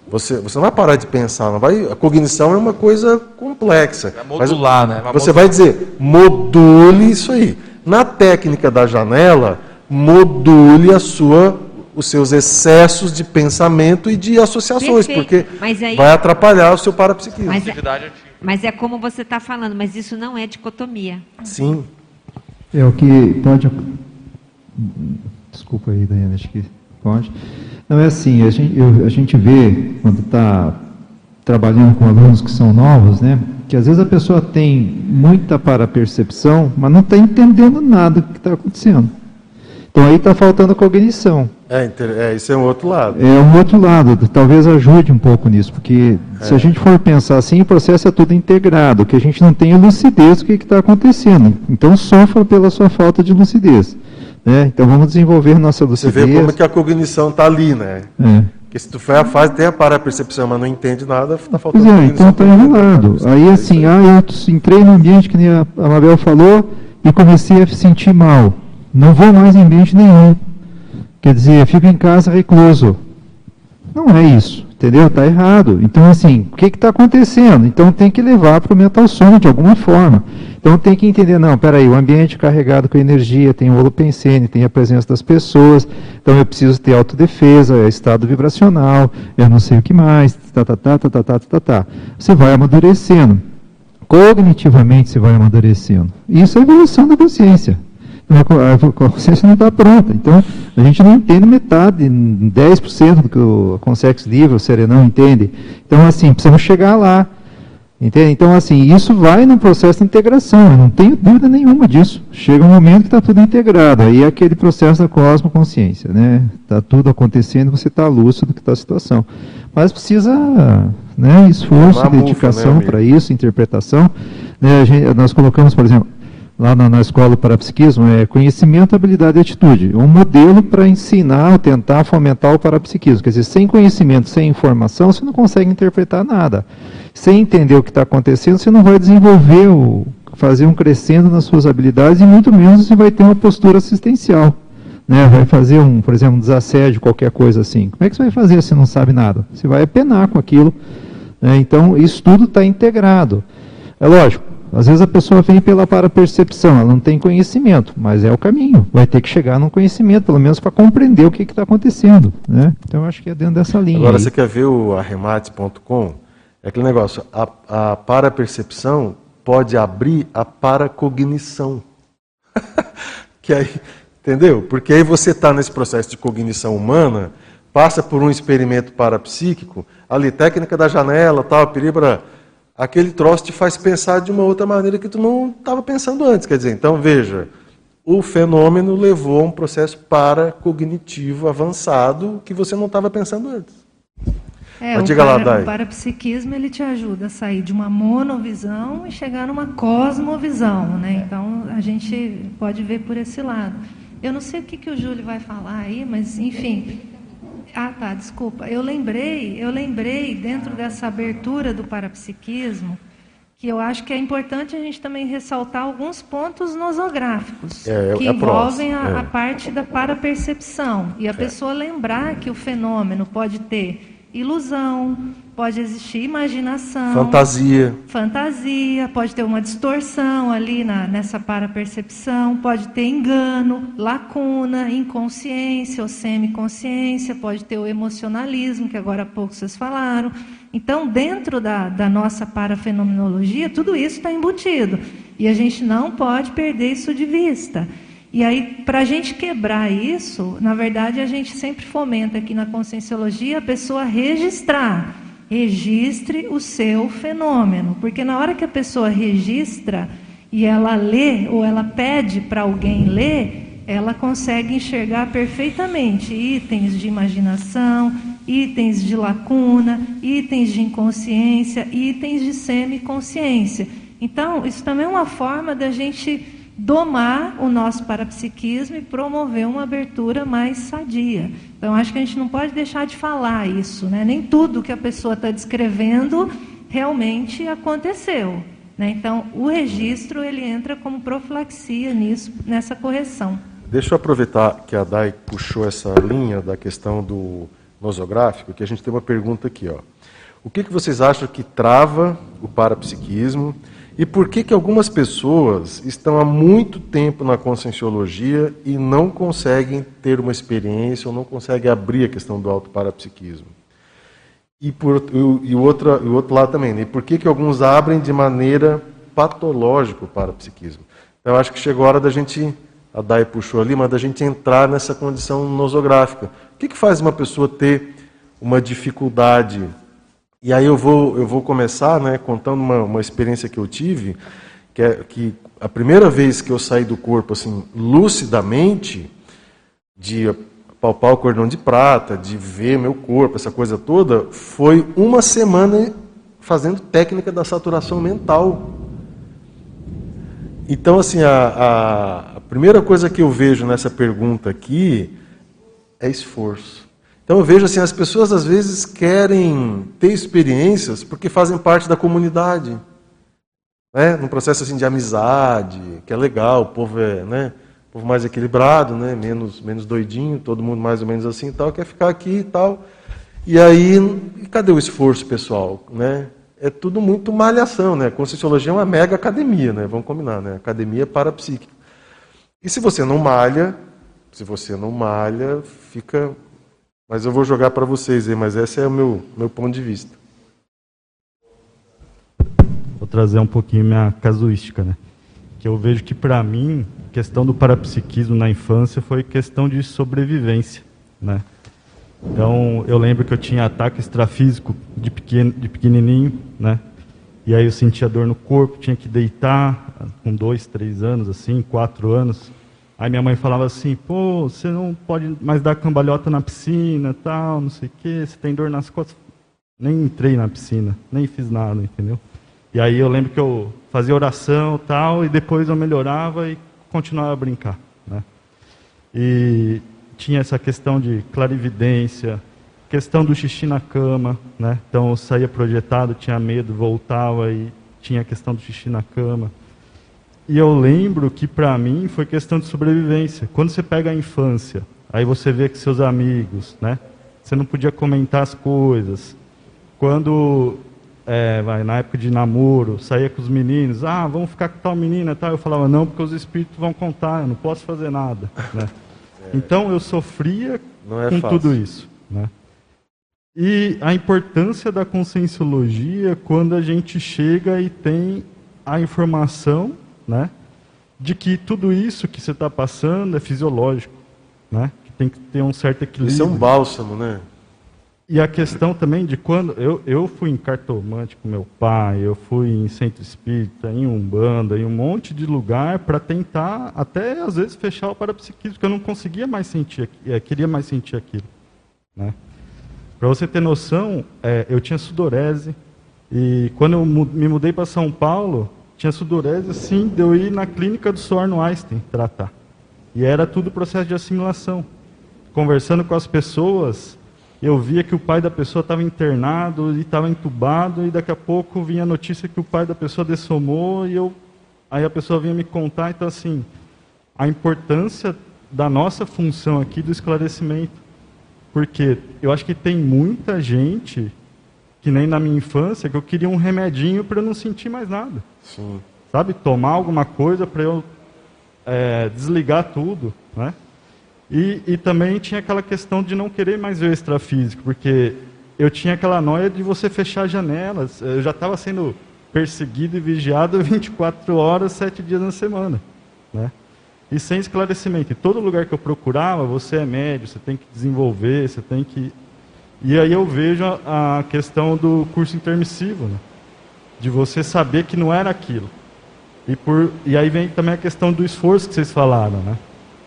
você, você não vai parar de pensar, não vai, a cognição é uma coisa complexa. Vai modular, mas, né? Vai você modular. vai dizer, module isso aí. Na técnica da janela, module a sua, os seus excessos de pensamento e de associações, Perfeito. porque aí, vai atrapalhar o seu parapsiquismo. Mas é, mas é como você está falando, mas isso não é dicotomia. Sim. É o que pode. Desculpa aí, Daiane, acho que pode. Não, é assim, a gente, eu, a gente vê, quando está trabalhando com alunos que são novos, né? Que às vezes a pessoa tem muita para-percepção, mas não está entendendo nada do que está acontecendo. Então aí está faltando cognição. É, é, isso é um outro lado. É um outro lado, talvez ajude um pouco nisso, porque é. se a gente for pensar assim, o processo é tudo integrado, que a gente não tem lucidez do que está acontecendo. Então sofra pela sua falta de lucidez. Né? Então vamos desenvolver nossa lucidez. Você vê como que a cognição está ali, né? É. Porque se tu foi a fase, tem a para-percepção, mas não entende nada, está faltando Pois é, então está enrolado. Aí assim, ah, eu entrei no ambiente, que nem a Mabel falou, e comecei a sentir mal. Não vou mais em ambiente nenhum. Quer dizer, fico em casa recluso. Não é isso. Entendeu? Está errado. Então, assim, o que está acontecendo? Então tem que levar para o mental sono de alguma forma. Então tem que entender, não, peraí, o ambiente carregado com energia, tem o holopensene, tem a presença das pessoas, então eu preciso ter autodefesa, é estado vibracional, eu não sei o que mais, tá, tá, tá, tá, tá, tá, tá, tá. Você vai amadurecendo. Cognitivamente você vai amadurecendo. Isso é evolução da consciência a consciência não está pronta. Então, a gente não entende metade, 10% do que o Consex Livre, o Serenão entende. Então, assim, precisamos chegar lá. Entende? Então, assim, isso vai no processo de integração, eu não tenho dúvida nenhuma disso. Chega um momento que está tudo integrado, aí é aquele processo da cosmoconsciência, né? Está tudo acontecendo, você está lúcido do que está a situação. Mas precisa né, esforço, dedicação né, para isso, interpretação. Né, gente, nós colocamos, por exemplo, lá na, na escola do parapsiquismo é conhecimento, habilidade e atitude. Um modelo para ensinar, tentar fomentar o parapsiquismo. Quer dizer, sem conhecimento, sem informação, você não consegue interpretar nada. Sem entender o que está acontecendo, você não vai desenvolver, o, fazer um crescendo nas suas habilidades e muito menos você vai ter uma postura assistencial. Né? Vai fazer, um, por exemplo, um desassédio, qualquer coisa assim. Como é que você vai fazer se não sabe nada? Você vai apenar com aquilo. Né? Então, isso tudo está integrado. É lógico, às vezes a pessoa vem pela para-percepção, ela não tem conhecimento, mas é o caminho. Vai ter que chegar num conhecimento, pelo menos para compreender o que está acontecendo. Né? Então acho que é dentro dessa linha. Agora aí. você quer ver o arremates.com? É aquele negócio, a, a para-percepção pode abrir a paracognição. que aí, entendeu? Porque aí você está nesse processo de cognição humana, passa por um experimento parapsíquico, ali, técnica da janela, tal, peribra aquele troço te faz pensar de uma outra maneira que tu não estava pensando antes. Quer dizer, então veja, o fenômeno levou a um processo paracognitivo avançado que você não estava pensando antes. É, Mas diga para, lá, o parapsiquismo ele te ajuda a sair de uma monovisão e chegar numa cosmovisão, né? Então a gente pode ver por esse lado. Eu não sei o que, que o Júlio vai falar aí, mas enfim, ah, tá, desculpa. Eu lembrei, eu lembrei dentro dessa abertura do parapsiquismo que eu acho que é importante a gente também ressaltar alguns pontos nosográficos é, é que é envolvem a, a, parte da parapercepção e a pessoa lembrar que o fenômeno pode ter ilusão, pode existir imaginação, fantasia, fantasia, pode ter uma distorção ali na, nessa parapercepção, pode ter engano, lacuna, inconsciência ou semiconsciência, pode ter o emocionalismo, que agora há pouco vocês falaram. Então, dentro da, da nossa parafenomenologia, tudo isso está embutido. E a gente não pode perder isso de vista. E aí, para a gente quebrar isso, na verdade, a gente sempre fomenta aqui na conscienciologia a pessoa registrar. Registre o seu fenômeno. Porque na hora que a pessoa registra e ela lê, ou ela pede para alguém ler, ela consegue enxergar perfeitamente itens de imaginação, itens de lacuna, itens de inconsciência, itens de semiconsciência. Então, isso também é uma forma da gente domar o nosso parapsiquismo e promover uma abertura mais sadia. Então, acho que a gente não pode deixar de falar isso, né? Nem tudo que a pessoa está descrevendo realmente aconteceu. Né? Então, o registro ele entra como profilaxia nisso, nessa correção. Deixa eu aproveitar que a Dai puxou essa linha da questão do nosográfico, que a gente tem uma pergunta aqui, ó. O que, que vocês acham que trava o parapsiquismo? E por que, que algumas pessoas estão há muito tempo na conscienciologia e não conseguem ter uma experiência ou não conseguem abrir a questão do autoparapsiquismo? E, por, e, o, outro, e outro lado também, né? por que, que alguns abrem de maneira patológica o parapsiquismo? Então, eu acho que chegou a hora da gente, a Dai puxou ali, mas da gente entrar nessa condição nosográfica. O que, que faz uma pessoa ter uma dificuldade e aí eu vou, eu vou começar né, contando uma, uma experiência que eu tive, que é que a primeira vez que eu saí do corpo assim lucidamente, de palpar o cordão de prata, de ver meu corpo, essa coisa toda, foi uma semana fazendo técnica da saturação mental. Então, assim, a, a, a primeira coisa que eu vejo nessa pergunta aqui é esforço. Então eu vejo assim, as pessoas às vezes querem ter experiências porque fazem parte da comunidade. Né? Num processo assim de amizade, que é legal, o povo é, né? O povo mais equilibrado, né? menos, menos doidinho, todo mundo mais ou menos assim e tal, quer ficar aqui e tal. E aí, cadê o esforço pessoal, né? É tudo muito malhação, né? Conscienciologia é uma mega academia, né? Vamos combinar, né? Academia parapsíquica. E se você não malha, se você não malha, fica. Mas eu vou jogar para vocês aí, mas esse é o meu, meu ponto de vista. Vou trazer um pouquinho minha casuística, né? Que eu vejo que para mim, questão do parapsiquismo na infância foi questão de sobrevivência, né? Então, eu lembro que eu tinha ataque extrafísico de, pequeno, de pequenininho, né? E aí eu sentia dor no corpo, tinha que deitar com dois, três anos, assim, quatro anos. Aí minha mãe falava assim, pô, você não pode mais dar cambalhota na piscina, tal, não sei o quê, você tem dor nas costas. Nem entrei na piscina, nem fiz nada, entendeu? E aí eu lembro que eu fazia oração tal, e depois eu melhorava e continuava a brincar, né? E tinha essa questão de clarividência, questão do xixi na cama, né? Então eu saía projetado, tinha medo, voltava e tinha a questão do xixi na cama. E eu lembro que para mim foi questão de sobrevivência. Quando você pega a infância, aí você vê que seus amigos, né? Você não podia comentar as coisas. Quando é, vai, na época de namoro, saía com os meninos, ah, vamos ficar com tal menina, tal. Eu falava não, porque os espíritos vão contar, eu não posso fazer nada, né? Então eu sofria é com fácil. tudo isso. Né? E a importância da conscienciologia quando a gente chega e tem a informação né, de que tudo isso que você está passando é fisiológico. Né? Que tem que ter um certo equilíbrio. Isso é um bálsamo, né? E a questão também de quando. Eu, eu fui em cartomante com meu pai, eu fui em centro espírita, em Umbanda, em um monte de lugar para tentar, até às vezes, fechar o parapsiquismo, porque eu não conseguia mais sentir, é, queria mais sentir aquilo. Né? Para você ter noção, é, eu tinha sudorese, e quando eu me mudei para São Paulo, tinha sudorese assim, de eu ir na clínica do suor no Einstein tratar. E era tudo processo de assimilação. Conversando com as pessoas eu via que o pai da pessoa estava internado e estava entubado, e daqui a pouco vinha a notícia que o pai da pessoa dessomou, e eu, aí a pessoa vinha me contar. Então, assim, a importância da nossa função aqui do esclarecimento. Porque eu acho que tem muita gente, que nem na minha infância, que eu queria um remedinho para eu não sentir mais nada. Sim. Sabe? Tomar alguma coisa para eu é, desligar tudo, né? E, e também tinha aquela questão de não querer mais ver o extrafísico, porque eu tinha aquela noia de você fechar janelas. Eu já estava sendo perseguido e vigiado 24 horas, 7 dias na semana. Né? E sem esclarecimento. Em todo lugar que eu procurava, você é médio, você tem que desenvolver, você tem que. E aí eu vejo a, a questão do curso intermissivo, né? de você saber que não era aquilo. E, por, e aí vem também a questão do esforço que vocês falaram, né?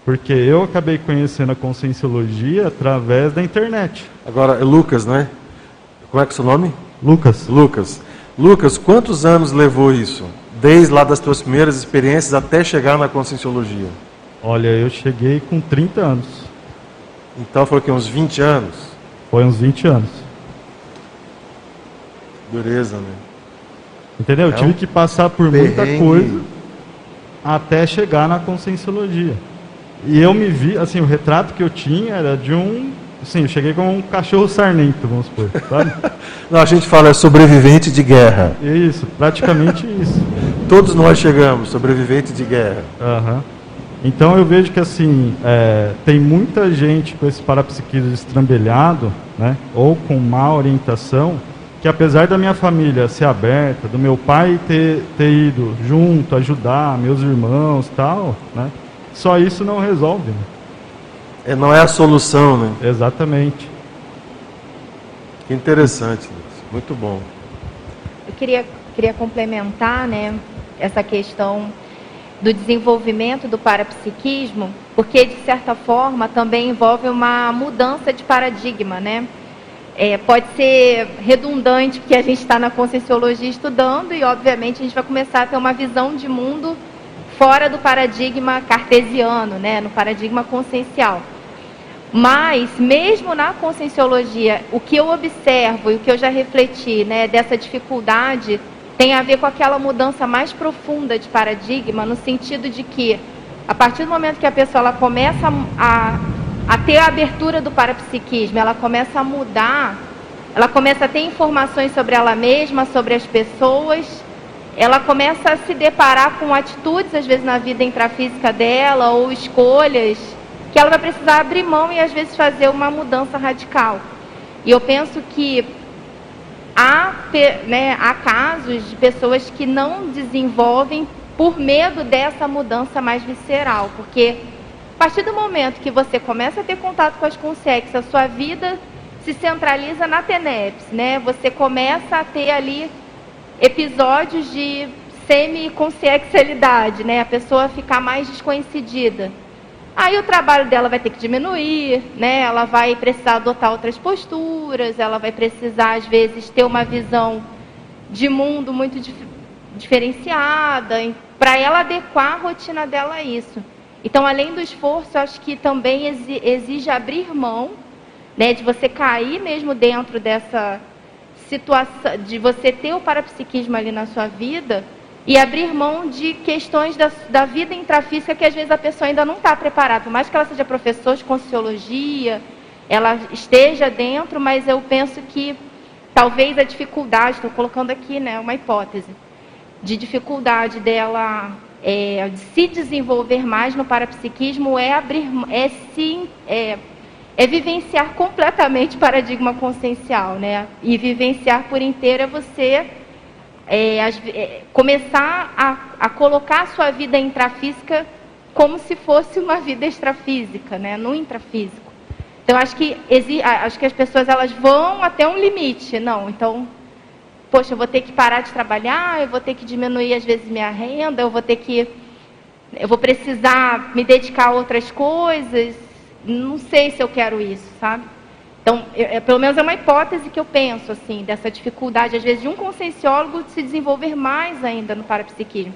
Porque eu acabei conhecendo a conscienciologia através da internet. Agora, é Lucas, né? Como é que é o seu nome? Lucas. Lucas. Lucas, quantos anos levou isso? Desde lá das tuas primeiras experiências até chegar na conscienciologia? Olha, eu cheguei com 30 anos. Então foi que uns 20 anos? Foi uns 20 anos. Dureza, né? Entendeu? É eu tive que passar por muita coisa até chegar na conscienciologia. E eu me vi, assim, o retrato que eu tinha era de um. Assim, eu cheguei como um cachorro sarnento, vamos supor, sabe? Não, a gente fala é sobrevivente de guerra. Isso, praticamente isso. Todos nós chegamos, sobrevivente de guerra. Uhum. Então eu vejo que assim, é, tem muita gente com esse parapsiquismo estrambelhado, né, ou com má orientação, que apesar da minha família ser aberta, do meu pai ter, ter ido junto, ajudar meus irmãos tal, né, só isso não resolve. Né? É, não é a solução, né? Exatamente. Que interessante, muito bom. Eu queria, queria complementar né, essa questão do desenvolvimento do parapsiquismo, porque de certa forma também envolve uma mudança de paradigma, né? É, pode ser redundante porque a gente está na conscienciologia estudando e obviamente a gente vai começar a ter uma visão de mundo fora do paradigma cartesiano, né, no paradigma consciencial. Mas, mesmo na conscienciologia, o que eu observo e o que eu já refleti né, dessa dificuldade tem a ver com aquela mudança mais profunda de paradigma, no sentido de que, a partir do momento que a pessoa ela começa a a ter a abertura do parapsiquismo, ela começa a mudar, ela começa a ter informações sobre ela mesma, sobre as pessoas, ela começa a se deparar com atitudes, às vezes, na vida intrafísica dela, ou escolhas, que ela vai precisar abrir mão e, às vezes, fazer uma mudança radical. E eu penso que há, né, há casos de pessoas que não desenvolvem por medo dessa mudança mais visceral, porque a partir do momento que você começa a ter contato com as consciências, a sua vida se centraliza na TENEPS, né? Você começa a ter ali episódios de semi-consciencialidade, né? A pessoa ficar mais desconhecida. Aí o trabalho dela vai ter que diminuir, né? Ela vai precisar adotar outras posturas, ela vai precisar às vezes ter uma visão de mundo muito dif diferenciada, para ela adequar a rotina dela a isso. Então, além do esforço, acho que também exige abrir mão, né, de você cair mesmo dentro dessa situação, de você ter o parapsiquismo ali na sua vida e abrir mão de questões da, da vida intrafísica que às vezes a pessoa ainda não está preparada. Por mais que ela seja professor de consciologia, ela esteja dentro, mas eu penso que talvez a dificuldade, estou colocando aqui né, uma hipótese, de dificuldade dela é, de se desenvolver mais no parapsiquismo é abrir, é sim, é, é vivenciar completamente o paradigma consciencial, né? E vivenciar por inteiro é você é, é, começar a, a colocar a sua vida intrafísica como se fosse uma vida extrafísica, né? No intrafísico. Então acho que acho que as pessoas elas vão até um limite, não? Então poxa, eu vou ter que parar de trabalhar, eu vou ter que diminuir às vezes minha renda, eu vou ter que eu vou precisar me dedicar a outras coisas. Não sei se eu quero isso, sabe? Então, eu, pelo menos é uma hipótese que eu penso, assim, dessa dificuldade, às vezes, de um conscienciólogo se desenvolver mais ainda no parapsiquismo.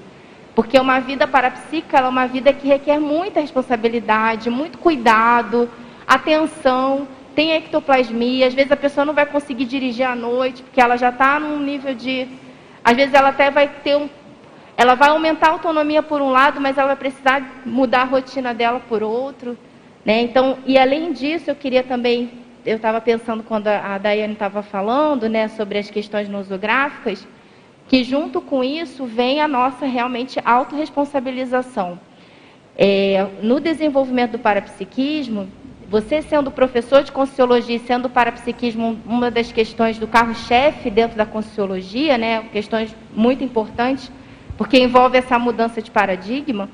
Porque uma vida parapsíquica é uma vida que requer muita responsabilidade, muito cuidado, atenção tem ectoplasmia, às vezes a pessoa não vai conseguir dirigir à noite, porque ela já está num nível de. Às vezes ela até vai ter um. Ela vai aumentar a autonomia por um lado, mas ela vai precisar mudar a rotina dela por outro. Né? Então, e além disso, eu queria também. Eu estava pensando quando a Daiane estava falando né, sobre as questões nosográficas, que junto com isso vem a nossa realmente autorresponsabilização. É, no desenvolvimento do parapsiquismo, você sendo professor de Conscienciologia e sendo parapsiquismo uma das questões do carro-chefe dentro da Conscienciologia, né, questões muito importantes, porque envolve essa mudança de paradigma,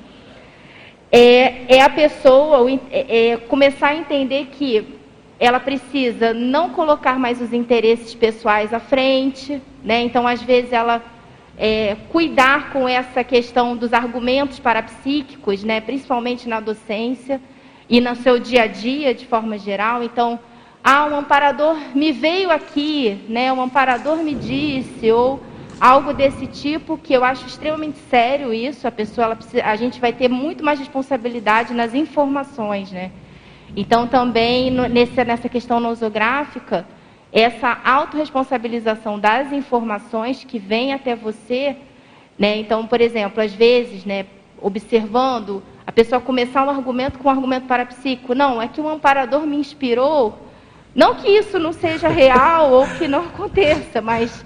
é, é a pessoa é, é começar a entender que ela precisa não colocar mais os interesses pessoais à frente, né? então às vezes ela é, cuidar com essa questão dos argumentos parapsíquicos, né? principalmente na docência, e no seu dia a dia, de forma geral. Então, ah, um amparador me veio aqui, né? Um amparador me disse, ou algo desse tipo que eu acho extremamente sério isso. A pessoa, precisa, a gente vai ter muito mais responsabilidade nas informações, né? Então, também nesse, nessa questão nosográfica, essa autorresponsabilização das informações que vêm até você, né? Então, por exemplo, às vezes, né, observando a pessoa começar um argumento com um argumento parapsíquico. Não, é que um amparador me inspirou. Não que isso não seja real ou que não aconteça, mas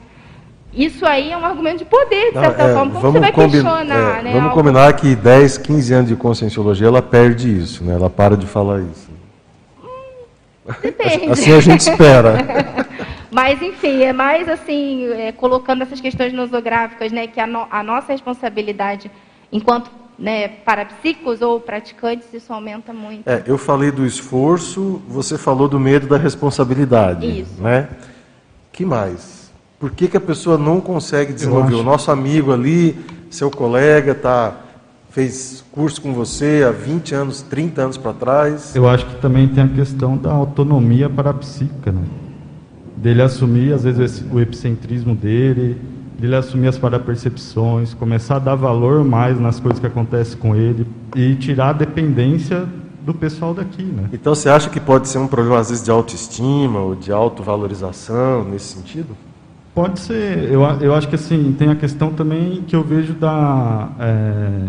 isso aí é um argumento de poder, de certa não, é, forma. Como você vai questionar? É, né, vamos algo... combinar que 10, 15 anos de conscienciologia, ela perde isso, né? ela para de falar isso. Depende. Assim a gente espera. Mas, enfim, é mais assim, é, colocando essas questões nosográficas, né, que a, no, a nossa responsabilidade enquanto né, parapsíquicos ou praticantes, isso aumenta muito. É, eu falei do esforço, você falou do medo da responsabilidade. Isso. Né? que mais? Por que, que a pessoa não consegue desenvolver? O nosso amigo ali, seu colega, tá, fez curso com você há 20 anos, 30 anos para trás. Eu acho que também tem a questão da autonomia parapsíquica, né? dele assumir, às vezes, o epicentrismo dele, dele assumir as parapercepções, começar a dar valor mais nas coisas que acontecem com ele e tirar a dependência do pessoal daqui, né? Então você acha que pode ser um problema às vezes de autoestima ou de autovalorização nesse sentido? Pode ser. Eu, eu acho que assim tem a questão também que eu vejo da é,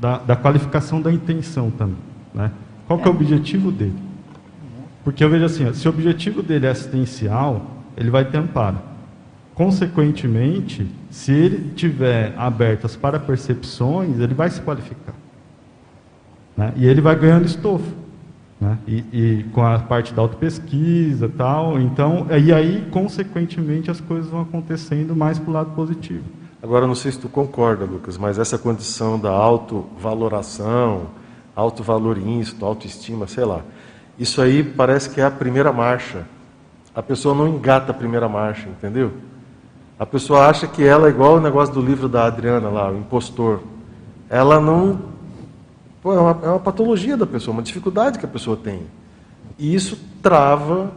da, da, qualificação da intenção também, né? Qual que é o objetivo dele? Porque eu vejo assim, ó, se o objetivo dele é assistencial, ele vai ter amparo. Consequentemente, se ele tiver abertas para percepções, ele vai se qualificar. Né? E ele vai ganhando estofo. Né? E, e, com a parte da autopesquisa tal. Então, e aí, consequentemente, as coisas vão acontecendo mais para o lado positivo. Agora, não sei se tu concorda, Lucas, mas essa condição da autovaloração, autovalor íncito, autoestima, sei lá, isso aí parece que é a primeira marcha. A pessoa não engata a primeira marcha, entendeu? A pessoa acha que ela é igual o negócio do livro da Adriana lá, o impostor. Ela não. Pô, é, uma, é uma patologia da pessoa, uma dificuldade que a pessoa tem. E isso trava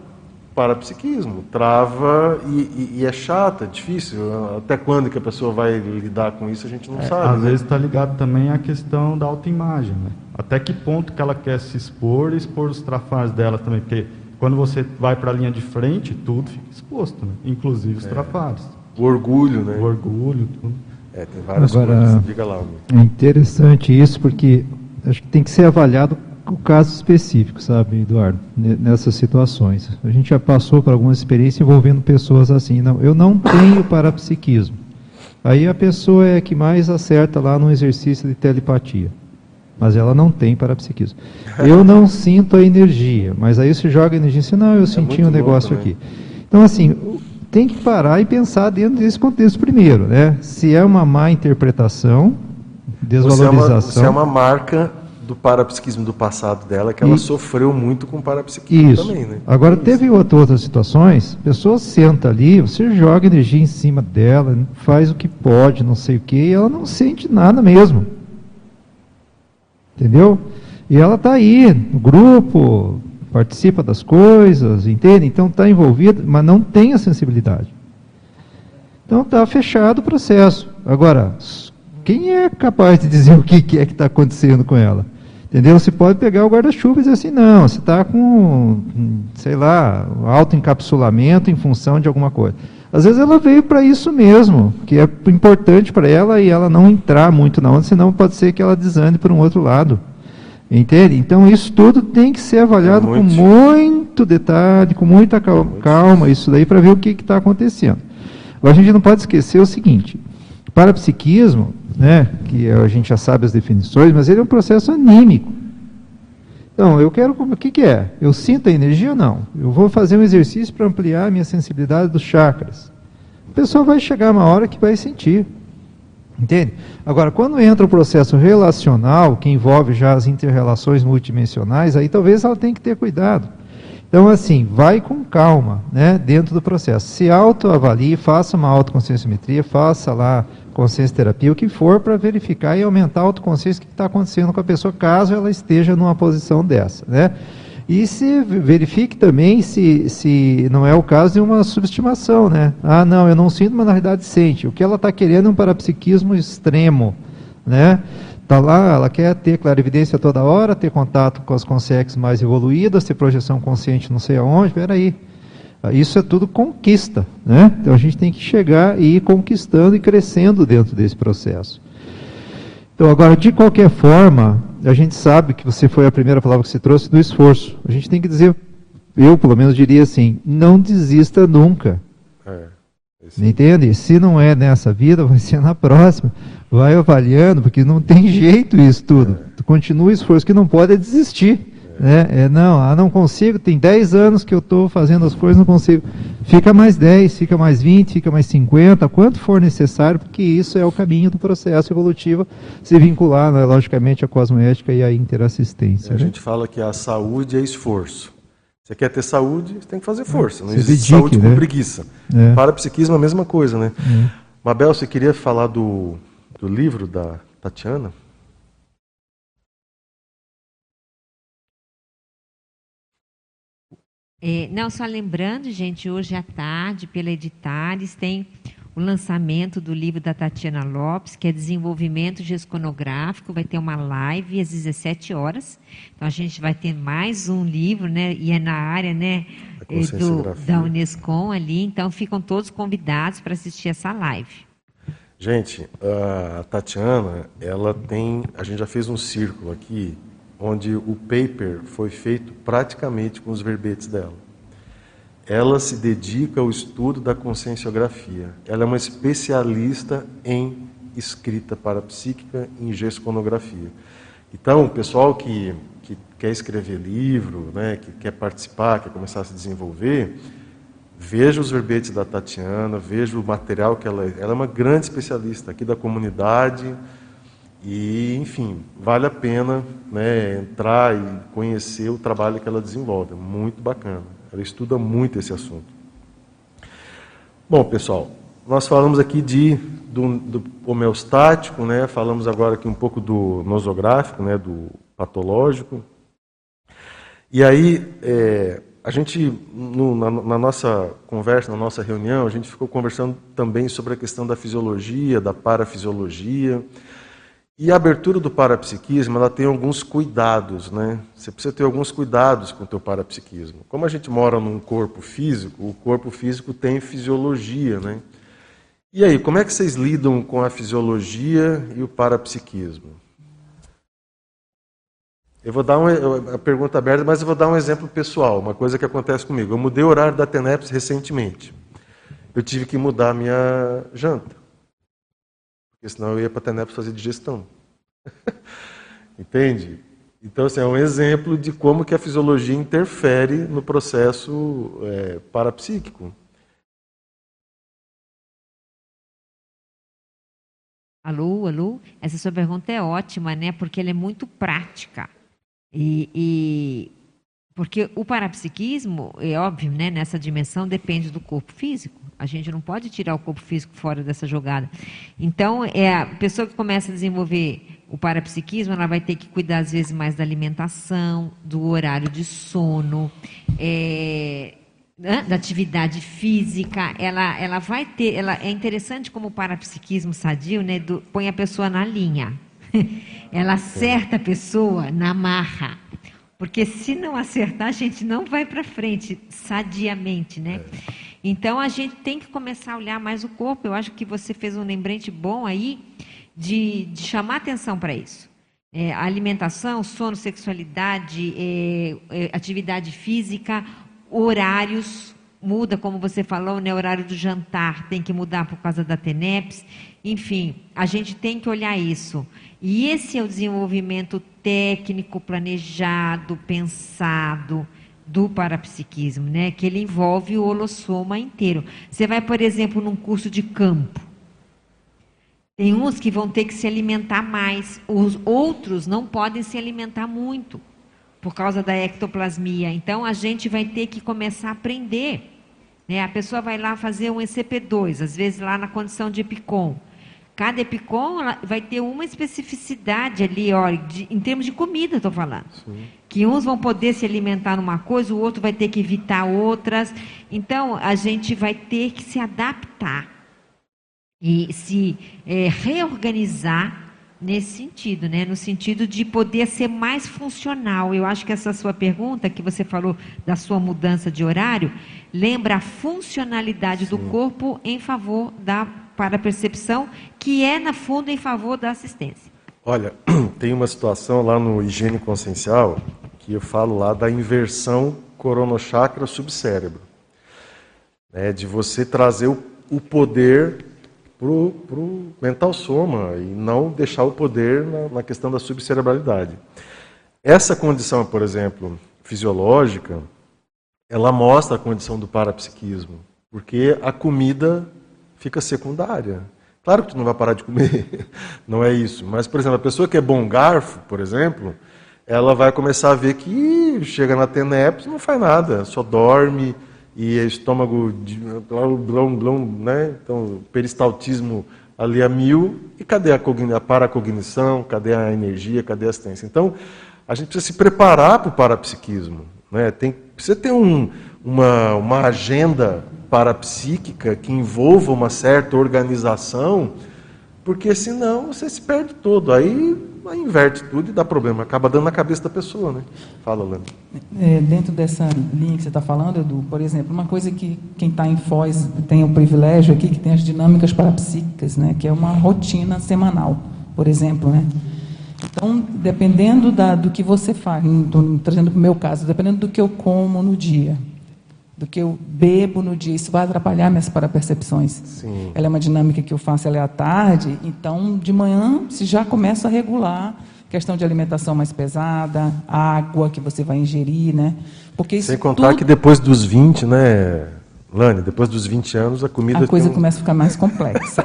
parapsiquismo, trava e, e, e, é chato, é difícil. Até quando que a pessoa vai lidar com isso, a gente não é, sabe. Às né? vezes está ligado também à questão da autoimagem. Né? Até que ponto que ela quer se expor e expor os trafalhos dela também. Porque quando você vai para a linha de frente, tudo fica exposto, né? inclusive os é. trafalhos. O orgulho, né? O orgulho, tudo. É, tem várias Agora, coisas. Diga lá. É interessante isso, porque acho que tem que ser avaliado o caso específico, sabe, Eduardo, nessas situações. A gente já passou por algumas experiências envolvendo pessoas assim. Não, eu não tenho parapsiquismo. Aí a pessoa é que mais acerta lá no exercício de telepatia. Mas ela não tem parapsiquismo. Eu não sinto a energia, mas aí você joga a energia e diz, não, eu é senti um negócio aqui. Então, assim, tem que parar e pensar dentro desse contexto primeiro, né? Se é uma má interpretação, desvalorização. Se é uma, se é uma marca do parapsiquismo do passado dela, que ela e, sofreu muito com parapsiquismo isso. também, né? Agora, isso. teve outra, outras situações, a pessoa senta ali, você joga energia em cima dela, faz o que pode, não sei o que, e ela não sente nada mesmo. Entendeu? E ela está aí, no grupo, participa das coisas, entende? Então está envolvida, mas não tem a sensibilidade. Então está fechado o processo. Agora, quem é capaz de dizer o que é que está acontecendo com ela? Entendeu? Você pode pegar o guarda-chuva e dizer assim, não, você está com, sei lá, autoencapsulamento em função de alguma coisa. Às vezes ela veio para isso mesmo, que é importante para ela e ela não entrar muito na onda, senão pode ser que ela desande por um outro lado. Entende? Então isso tudo tem que ser avaliado é muito... com muito detalhe, com muita calma, isso daí para ver o que está acontecendo. Agora a gente não pode esquecer o seguinte, parapsiquismo né, que a gente já sabe as definições, mas ele é um processo anímico. Então, eu quero, o que, que é? Eu sinto a energia ou não? Eu vou fazer um exercício para ampliar a minha sensibilidade dos chakras. A pessoa vai chegar uma hora que vai sentir. Entende? Agora, quando entra o processo relacional, que envolve já as interrelações multidimensionais, aí talvez ela tenha que ter cuidado. Então, assim, vai com calma, né, dentro do processo. Se autoavalie, faça uma autoconscienciometria, faça lá consciência terapia, o que for, para verificar e aumentar a autoconsciência que está acontecendo com a pessoa, caso ela esteja numa posição dessa, né? E se verifique também se, se não é o caso de uma subestimação, né? Ah, não, eu não sinto, mas na realidade sente. O que ela está querendo é um parapsiquismo extremo, né? Está lá, ela quer ter clarividência toda hora, ter contato com as consciências mais evoluídas, ter projeção consciente não sei aonde, peraí. Isso é tudo conquista, né? Então a gente tem que chegar e ir conquistando e crescendo dentro desse processo. Então agora, de qualquer forma, a gente sabe que você foi a primeira palavra que você trouxe do esforço. A gente tem que dizer, eu pelo menos diria assim, não desista nunca. É, Entende? Se não é nessa vida, vai ser na próxima vai avaliando, porque não tem jeito isso tudo. Tu continua o esforço, que não pode é desistir. Né? É, não, ah, não consigo, tem 10 anos que eu estou fazendo as coisas, não consigo. Fica mais 10, fica mais 20, fica mais 50, quanto for necessário, porque isso é o caminho do processo evolutivo, se vincular, né, logicamente, à cosmoética e à interassistência. A né? gente fala que a saúde é esforço. Você quer ter saúde, você tem que fazer força. Não existe dedique, saúde né? com preguiça. É. Para psiquismo é a mesma coisa, né? É. Mabel, você queria falar do, do livro da Tatiana? É, não, só lembrando, gente, hoje à tarde, pela Editares, tem o lançamento do livro da Tatiana Lopes, que é Desenvolvimento Gesconográfico, vai ter uma live às 17 horas. Então a gente vai ter mais um livro, né? E é na área, né? Do, da Unescom ali. Então ficam todos convidados para assistir essa live. Gente, a Tatiana, ela tem. A gente já fez um círculo aqui onde o paper foi feito praticamente com os verbetes dela. Ela se dedica ao estudo da conscienciografia. Ela é uma especialista em escrita parapsíquica, em gesconografia. Então, o pessoal que, que quer escrever livro, né, que quer participar, quer começar a se desenvolver, veja os verbetes da Tatiana, veja o material que ela é. Ela é uma grande especialista aqui da comunidade e, enfim, vale a pena né, entrar e conhecer o trabalho que ela desenvolve. Muito bacana. Ela estuda muito esse assunto. Bom, pessoal, nós falamos aqui de, do, do homeostático, né? falamos agora aqui um pouco do nosográfico, né? do patológico. E aí, é, a gente, no, na, na, nossa conversa, na nossa reunião, a gente ficou conversando também sobre a questão da fisiologia, da parafisiologia. E a abertura do parapsiquismo, ela tem alguns cuidados, né? Você precisa ter alguns cuidados com o teu parapsiquismo. Como a gente mora num corpo físico, o corpo físico tem fisiologia, né? E aí, como é que vocês lidam com a fisiologia e o parapsiquismo? Eu vou dar uma pergunta aberta, mas eu vou dar um exemplo pessoal, uma coisa que acontece comigo. Eu mudei o horário da TENEPS recentemente. Eu tive que mudar minha janta. Porque senão eu ia para a TENEPS fazer digestão. Entende? Então, assim, é um exemplo de como que a fisiologia interfere no processo é, parapsíquico. Alô, alô? Essa sua pergunta é ótima, né? Porque ela é muito prática. E, e, porque o parapsiquismo, é óbvio, né, nessa dimensão depende do corpo físico. A gente não pode tirar o corpo físico fora dessa jogada. Então, é a pessoa que começa a desenvolver o parapsiquismo, ela vai ter que cuidar às vezes mais da alimentação, do horário de sono, é, da atividade física. Ela, ela vai ter, ela é interessante como o parapsiquismo sadio, né, do, põe a pessoa na linha. Ela acerta a pessoa na marra. Porque se não acertar, a gente não vai para frente sadiamente, né? É. Então a gente tem que começar a olhar mais o corpo. Eu acho que você fez um lembrete bom aí de, de chamar atenção para isso. É, alimentação, sono, sexualidade, é, é, atividade física, horários, muda, como você falou, né, horário do jantar tem que mudar por causa da TENEPS. Enfim, a gente tem que olhar isso. E esse é o desenvolvimento técnico, planejado, pensado do parapsiquismo, né? que ele envolve o holossoma inteiro. Você vai, por exemplo, num curso de campo. Tem uns que vão ter que se alimentar mais, os outros não podem se alimentar muito por causa da ectoplasmia. Então a gente vai ter que começar a aprender. Né? A pessoa vai lá fazer um ECP2, às vezes lá na condição de EPICOM. Cada EPICOM vai ter uma especificidade ali, ó, de, em termos de comida, estou falando. Sim. Que uns vão poder se alimentar numa coisa, o outro vai ter que evitar outras. Então, a gente vai ter que se adaptar e se é, reorganizar nesse sentido, né? no sentido de poder ser mais funcional. Eu acho que essa sua pergunta, que você falou da sua mudança de horário, lembra a funcionalidade Sim. do corpo em favor da para a percepção, que é, na fundo, em favor da assistência. Olha, tem uma situação lá no higiene consciencial que eu falo lá da inversão coronochakra subcérebro. Né, de você trazer o, o poder para o mental soma e não deixar o poder na, na questão da subcerebralidade. Essa condição, por exemplo, fisiológica, ela mostra a condição do parapsiquismo, porque a comida fica secundária. Claro que tu não vai parar de comer, não é isso. Mas, por exemplo, a pessoa que é bom garfo, por exemplo, ela vai começar a ver que chega na TENEPS não faz nada, só dorme e é estômago, blum, blum, blum, né? Então, peristaltismo ali a mil. E cadê a, a paracognição? Cadê a energia? Cadê a assistência? Então, a gente precisa se preparar para o parapsiquismo. Né? Tem, precisa ter um, uma, uma agenda parapsíquica que envolva uma certa organização, porque senão você se perde todo. Aí, inverte tudo e dá problema, acaba dando na cabeça da pessoa. Né? Fala, Lana. É, dentro dessa linha que você está falando, Edu, por exemplo, uma coisa que quem está em Foz tem o privilégio aqui, que tem as dinâmicas parapsíquicas, né? que é uma rotina semanal, por exemplo. Né? Então, dependendo da, do que você faz, trazendo para o meu caso, dependendo do que eu como no dia, do que eu bebo no dia, isso vai atrapalhar minhas parapercepções. Sim. Ela é uma dinâmica que eu faço, ela é à tarde, então de manhã se já começa a regular questão de alimentação mais pesada, água que você vai ingerir, né? Porque Sem contar tudo... que depois dos 20, né, Lani, depois dos 20 anos a comida A coisa um... começa a ficar mais complexa.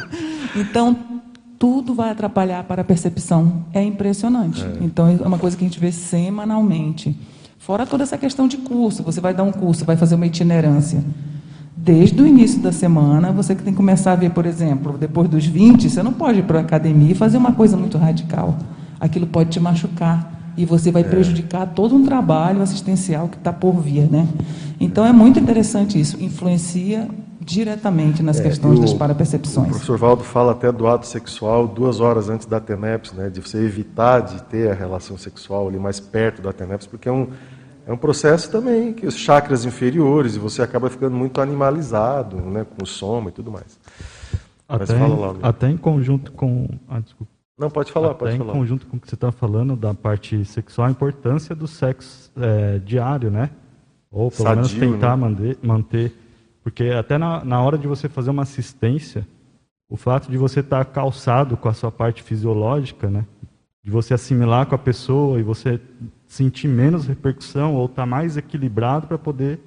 então, tudo vai atrapalhar para a percepção. É impressionante. É. Então, é uma coisa que a gente vê semanalmente. Fora toda essa questão de curso, você vai dar um curso, vai fazer uma itinerância. Desde o início da semana, você que tem que começar a ver, por exemplo, depois dos 20, você não pode ir para a academia e fazer uma coisa muito radical. Aquilo pode te machucar e você vai é. prejudicar todo um trabalho assistencial que está por vir, né? Então é muito interessante isso, influencia diretamente nas é, questões o, das parapercepções. O professor Valdo fala até do ato sexual duas horas antes da TENEPS, né, de você evitar de ter a relação sexual ali mais perto da TENEPS, porque é um, é um processo também que os chakras inferiores, e você acaba ficando muito animalizado, né, com soma e tudo mais. Até, lá, até em conjunto com... Ah, desculpa. Não, pode falar, até pode em falar. em conjunto com o que você está falando da parte sexual, a importância do sexo é, diário, né? Ou pelo Sadio, menos tentar né? manter, manter porque até na, na hora de você fazer uma assistência, o fato de você estar calçado com a sua parte fisiológica, né? de você assimilar com a pessoa e você sentir menos repercussão ou estar tá mais equilibrado para poder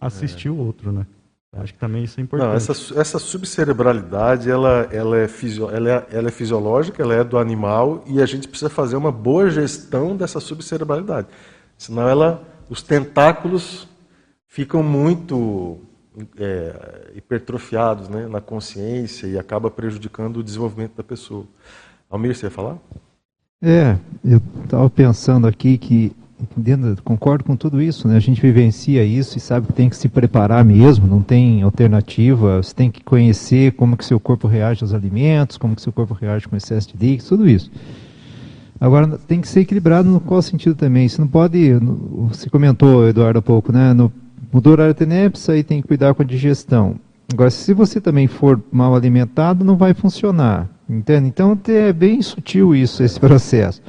assistir é. o outro, né? Acho que também isso é importante. Não, essa, essa subcerebralidade, ela, ela, é fisio, ela, é, ela é fisiológica, ela é do animal e a gente precisa fazer uma boa gestão dessa subcerebralidade. Senão ela, os tentáculos ficam muito é, hipertrofiados né, na consciência e acaba prejudicando o desenvolvimento da pessoa. Almir, você ia falar? É, eu estava pensando aqui que, dentro, concordo com tudo isso, né? a gente vivencia isso e sabe que tem que se preparar mesmo, não tem alternativa, você tem que conhecer como que seu corpo reage aos alimentos, como que seu corpo reage com excesso de líquidos, tudo isso. Agora, tem que ser equilibrado no qual sentido também? Você não pode, você comentou, Eduardo, há pouco, né? No, Mudou o horário TENEPS, aí tem que cuidar com a digestão. Agora, se você também for mal alimentado, não vai funcionar. Entende? Então, é bem sutil isso, esse processo.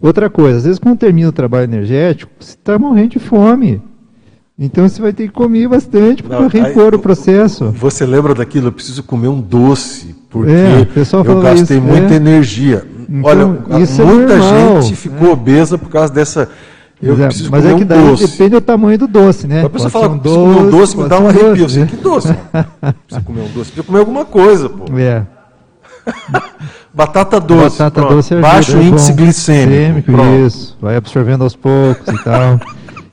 Outra coisa, às vezes quando termina o trabalho energético, você está morrendo de fome. Então você vai ter que comer bastante para repor o processo. Você lembra daquilo? Eu preciso comer um doce, porque é, eu gastei isso, muita é. energia. Então, Olha, é muita é gente ficou obesa por causa dessa eu é, preciso mas é que um daí doce. depende do tamanho do doce, né? A pessoa fala, um doce, comer um doce, me dá um arrepio. Doce, né? Que doce? precisa comer um doce. Precisa comer alguma coisa, pô. É. Batata doce. Batata pronto. doce ajuda, Baixo é índice glicêmico. isso. Vai absorvendo aos poucos e tal.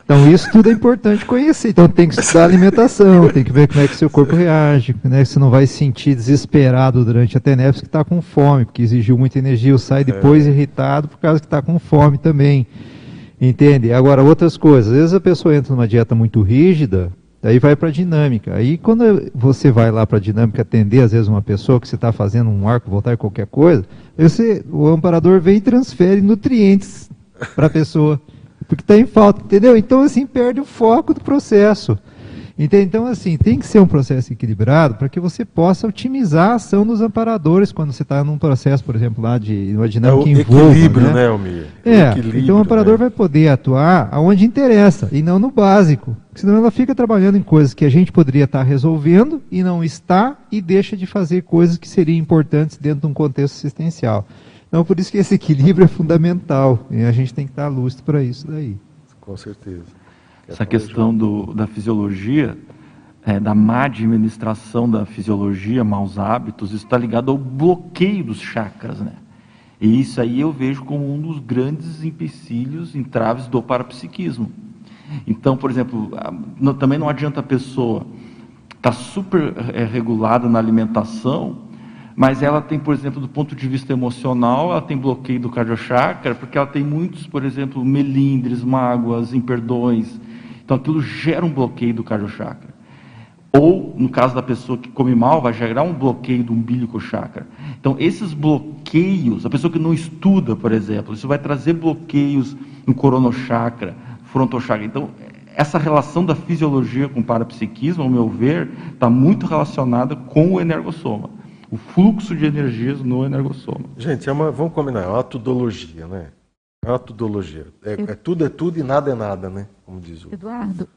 Então isso tudo é importante conhecer. Então tem que estudar a alimentação, tem que ver como é que seu corpo reage, né? Você não vai se sentir desesperado durante a TENEPS que está com fome, porque exigiu muita energia, ou sai depois é. irritado por causa que está com fome também. Entende? Agora, outras coisas. Às vezes a pessoa entra numa dieta muito rígida, aí vai para a dinâmica. Aí quando você vai lá para a dinâmica atender, às vezes, uma pessoa que você está fazendo um arco, voltar qualquer coisa, você, o amparador vem e transfere nutrientes para a pessoa. Porque está em falta, entendeu? Então, assim, perde o foco do processo. Então, assim, tem que ser um processo equilibrado para que você possa otimizar a ação dos amparadores quando você está num processo, por exemplo, lá de uma dinâmica é o envolva, equilíbrio, né, né Almir? É, então o amparador né? vai poder atuar aonde interessa e não no básico. Senão ela fica trabalhando em coisas que a gente poderia estar tá resolvendo e não está e deixa de fazer coisas que seriam importantes dentro de um contexto assistencial. Então, por isso que esse equilíbrio é fundamental e a gente tem que estar lúcido para isso daí. Com certeza essa questão do, da fisiologia, é, da má administração da fisiologia, maus hábitos, isso está ligado ao bloqueio dos chakras, né? E isso aí eu vejo como um dos grandes empecilhos, entraves do parapsiquismo. Então, por exemplo, também não adianta a pessoa estar tá super é, regulada na alimentação, mas ela tem, por exemplo, do ponto de vista emocional, ela tem bloqueio do cardiochakra, porque ela tem muitos, por exemplo, melindres, mágoas, imperdões, então aquilo gera um bloqueio do cardiochakra. Ou, no caso da pessoa que come mal, vai gerar um bloqueio do umbilical chakra. Então, esses bloqueios, a pessoa que não estuda, por exemplo, isso vai trazer bloqueios no coronochakra, frontochakra. Então, essa relação da fisiologia com o parapsiquismo, ao meu ver, está muito relacionada com o energossoma. o fluxo de energias no energossoma. Gente, é uma, vamos combinar, é uma tudologia, né? É uma tudologia. É, é tudo é tudo e nada é nada, né? Como diz o... Eduardo,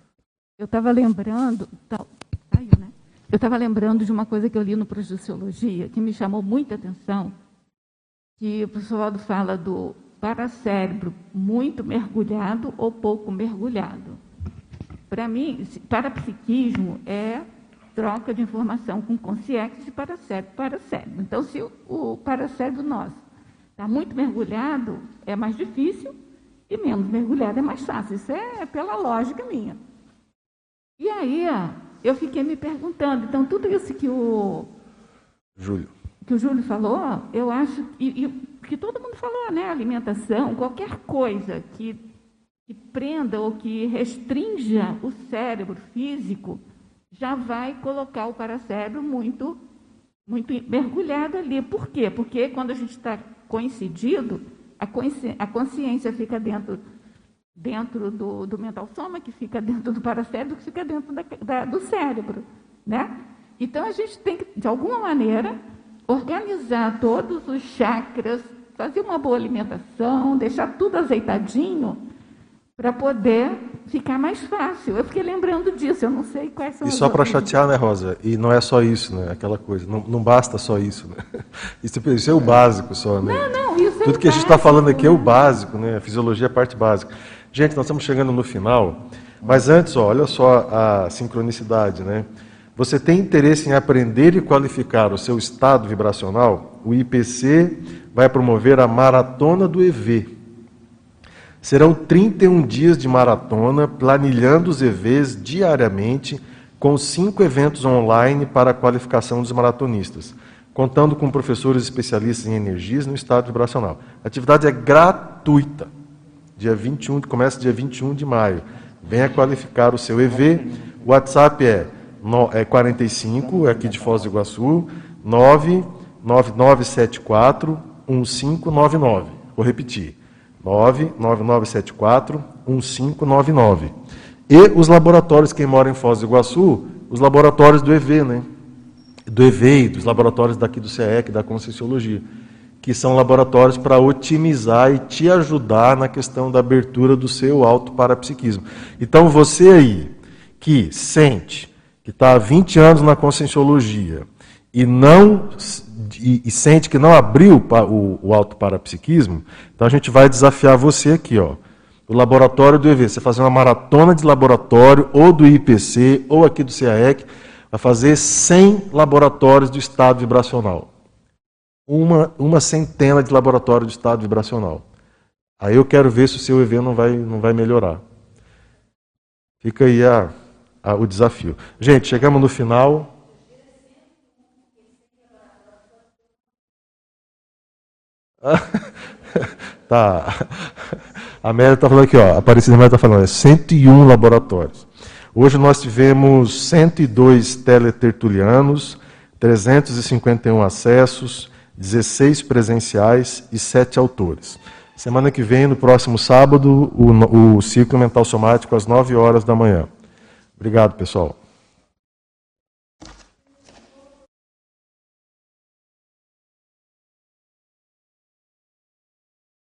eu estava lembrando, tá, aí, né? Eu estava lembrando de uma coisa que eu li no Projeciologia, que me chamou muita atenção, que o professor Aldo fala do paracérebro muito mergulhado ou pouco mergulhado. Para mim, parapsiquismo é troca de informação com consciência de paracérebro para cérebro. Então, se o, o paracérebro nosso está muito mergulhado, é mais difícil, e menos mergulhado é mais fácil. Isso é pela lógica minha. E aí, eu fiquei me perguntando, então, tudo isso que o. Júlio. Que o Júlio falou, eu acho. E, e que todo mundo falou, né? Alimentação, qualquer coisa que, que prenda ou que restrinja o cérebro físico já vai colocar o paracérebro muito, muito mergulhado ali. Por quê? Porque quando a gente está coincidido, a, consci, a consciência fica dentro, dentro do, do mental soma, que fica dentro do paracérebro, que fica dentro da, da, do cérebro. Né? Então a gente tem que, de alguma maneira, organizar todos os chakras, fazer uma boa alimentação, deixar tudo azeitadinho para poder ficar mais fácil. Eu fiquei lembrando disso, eu não sei quais são E só para chatear, né, Rosa? E não é só isso, né? Aquela coisa, não, não basta só isso, né? Isso, isso é o básico só, né? Não, não, isso Tudo é que a gente está falando aqui é o básico, né? A fisiologia é a parte básica. Gente, nós estamos chegando no final, mas antes, ó, olha só a sincronicidade, né? Você tem interesse em aprender e qualificar o seu estado vibracional? O IPC vai promover a maratona do EV, Serão 31 dias de maratona, planilhando os EVs diariamente, com cinco eventos online para a qualificação dos maratonistas, contando com professores especialistas em energias no estado vibracional. A atividade é gratuita. Dia 21, começa dia 21 de maio. Venha qualificar o seu EV. O WhatsApp é, no, é 45, é aqui de Foz do Iguaçu, 99974 1599. Vou repetir. 99974 1599. E os laboratórios, quem mora em Foz do Iguaçu, os laboratórios do EV, né? Do EV, dos laboratórios daqui do CEEC, da Conscienciologia, que são laboratórios para otimizar e te ajudar na questão da abertura do seu auto parapsiquismo. Então você aí, que sente, que está há 20 anos na Conscienciologia e não e, e, sente que não abriu o, o autoparapsiquismo, então a gente vai desafiar você aqui, ó. O laboratório do EV, você fazer uma maratona de laboratório, ou do IPC, ou aqui do CAEC, vai fazer 100 laboratórios do estado vibracional. Uma, uma centena de laboratórios do estado vibracional. Aí eu quero ver se o seu EV não vai, não vai melhorar. Fica aí a, a, o desafio. Gente, chegamos no final. tá. A Amélia está falando aqui, ó. A Aparecida Amélia está falando, é 101 laboratórios. Hoje nós tivemos 102 teletertulianos, 351 acessos, 16 presenciais e 7 autores. Semana que vem, no próximo sábado, o, o ciclo mental somático às 9 horas da manhã. Obrigado, pessoal.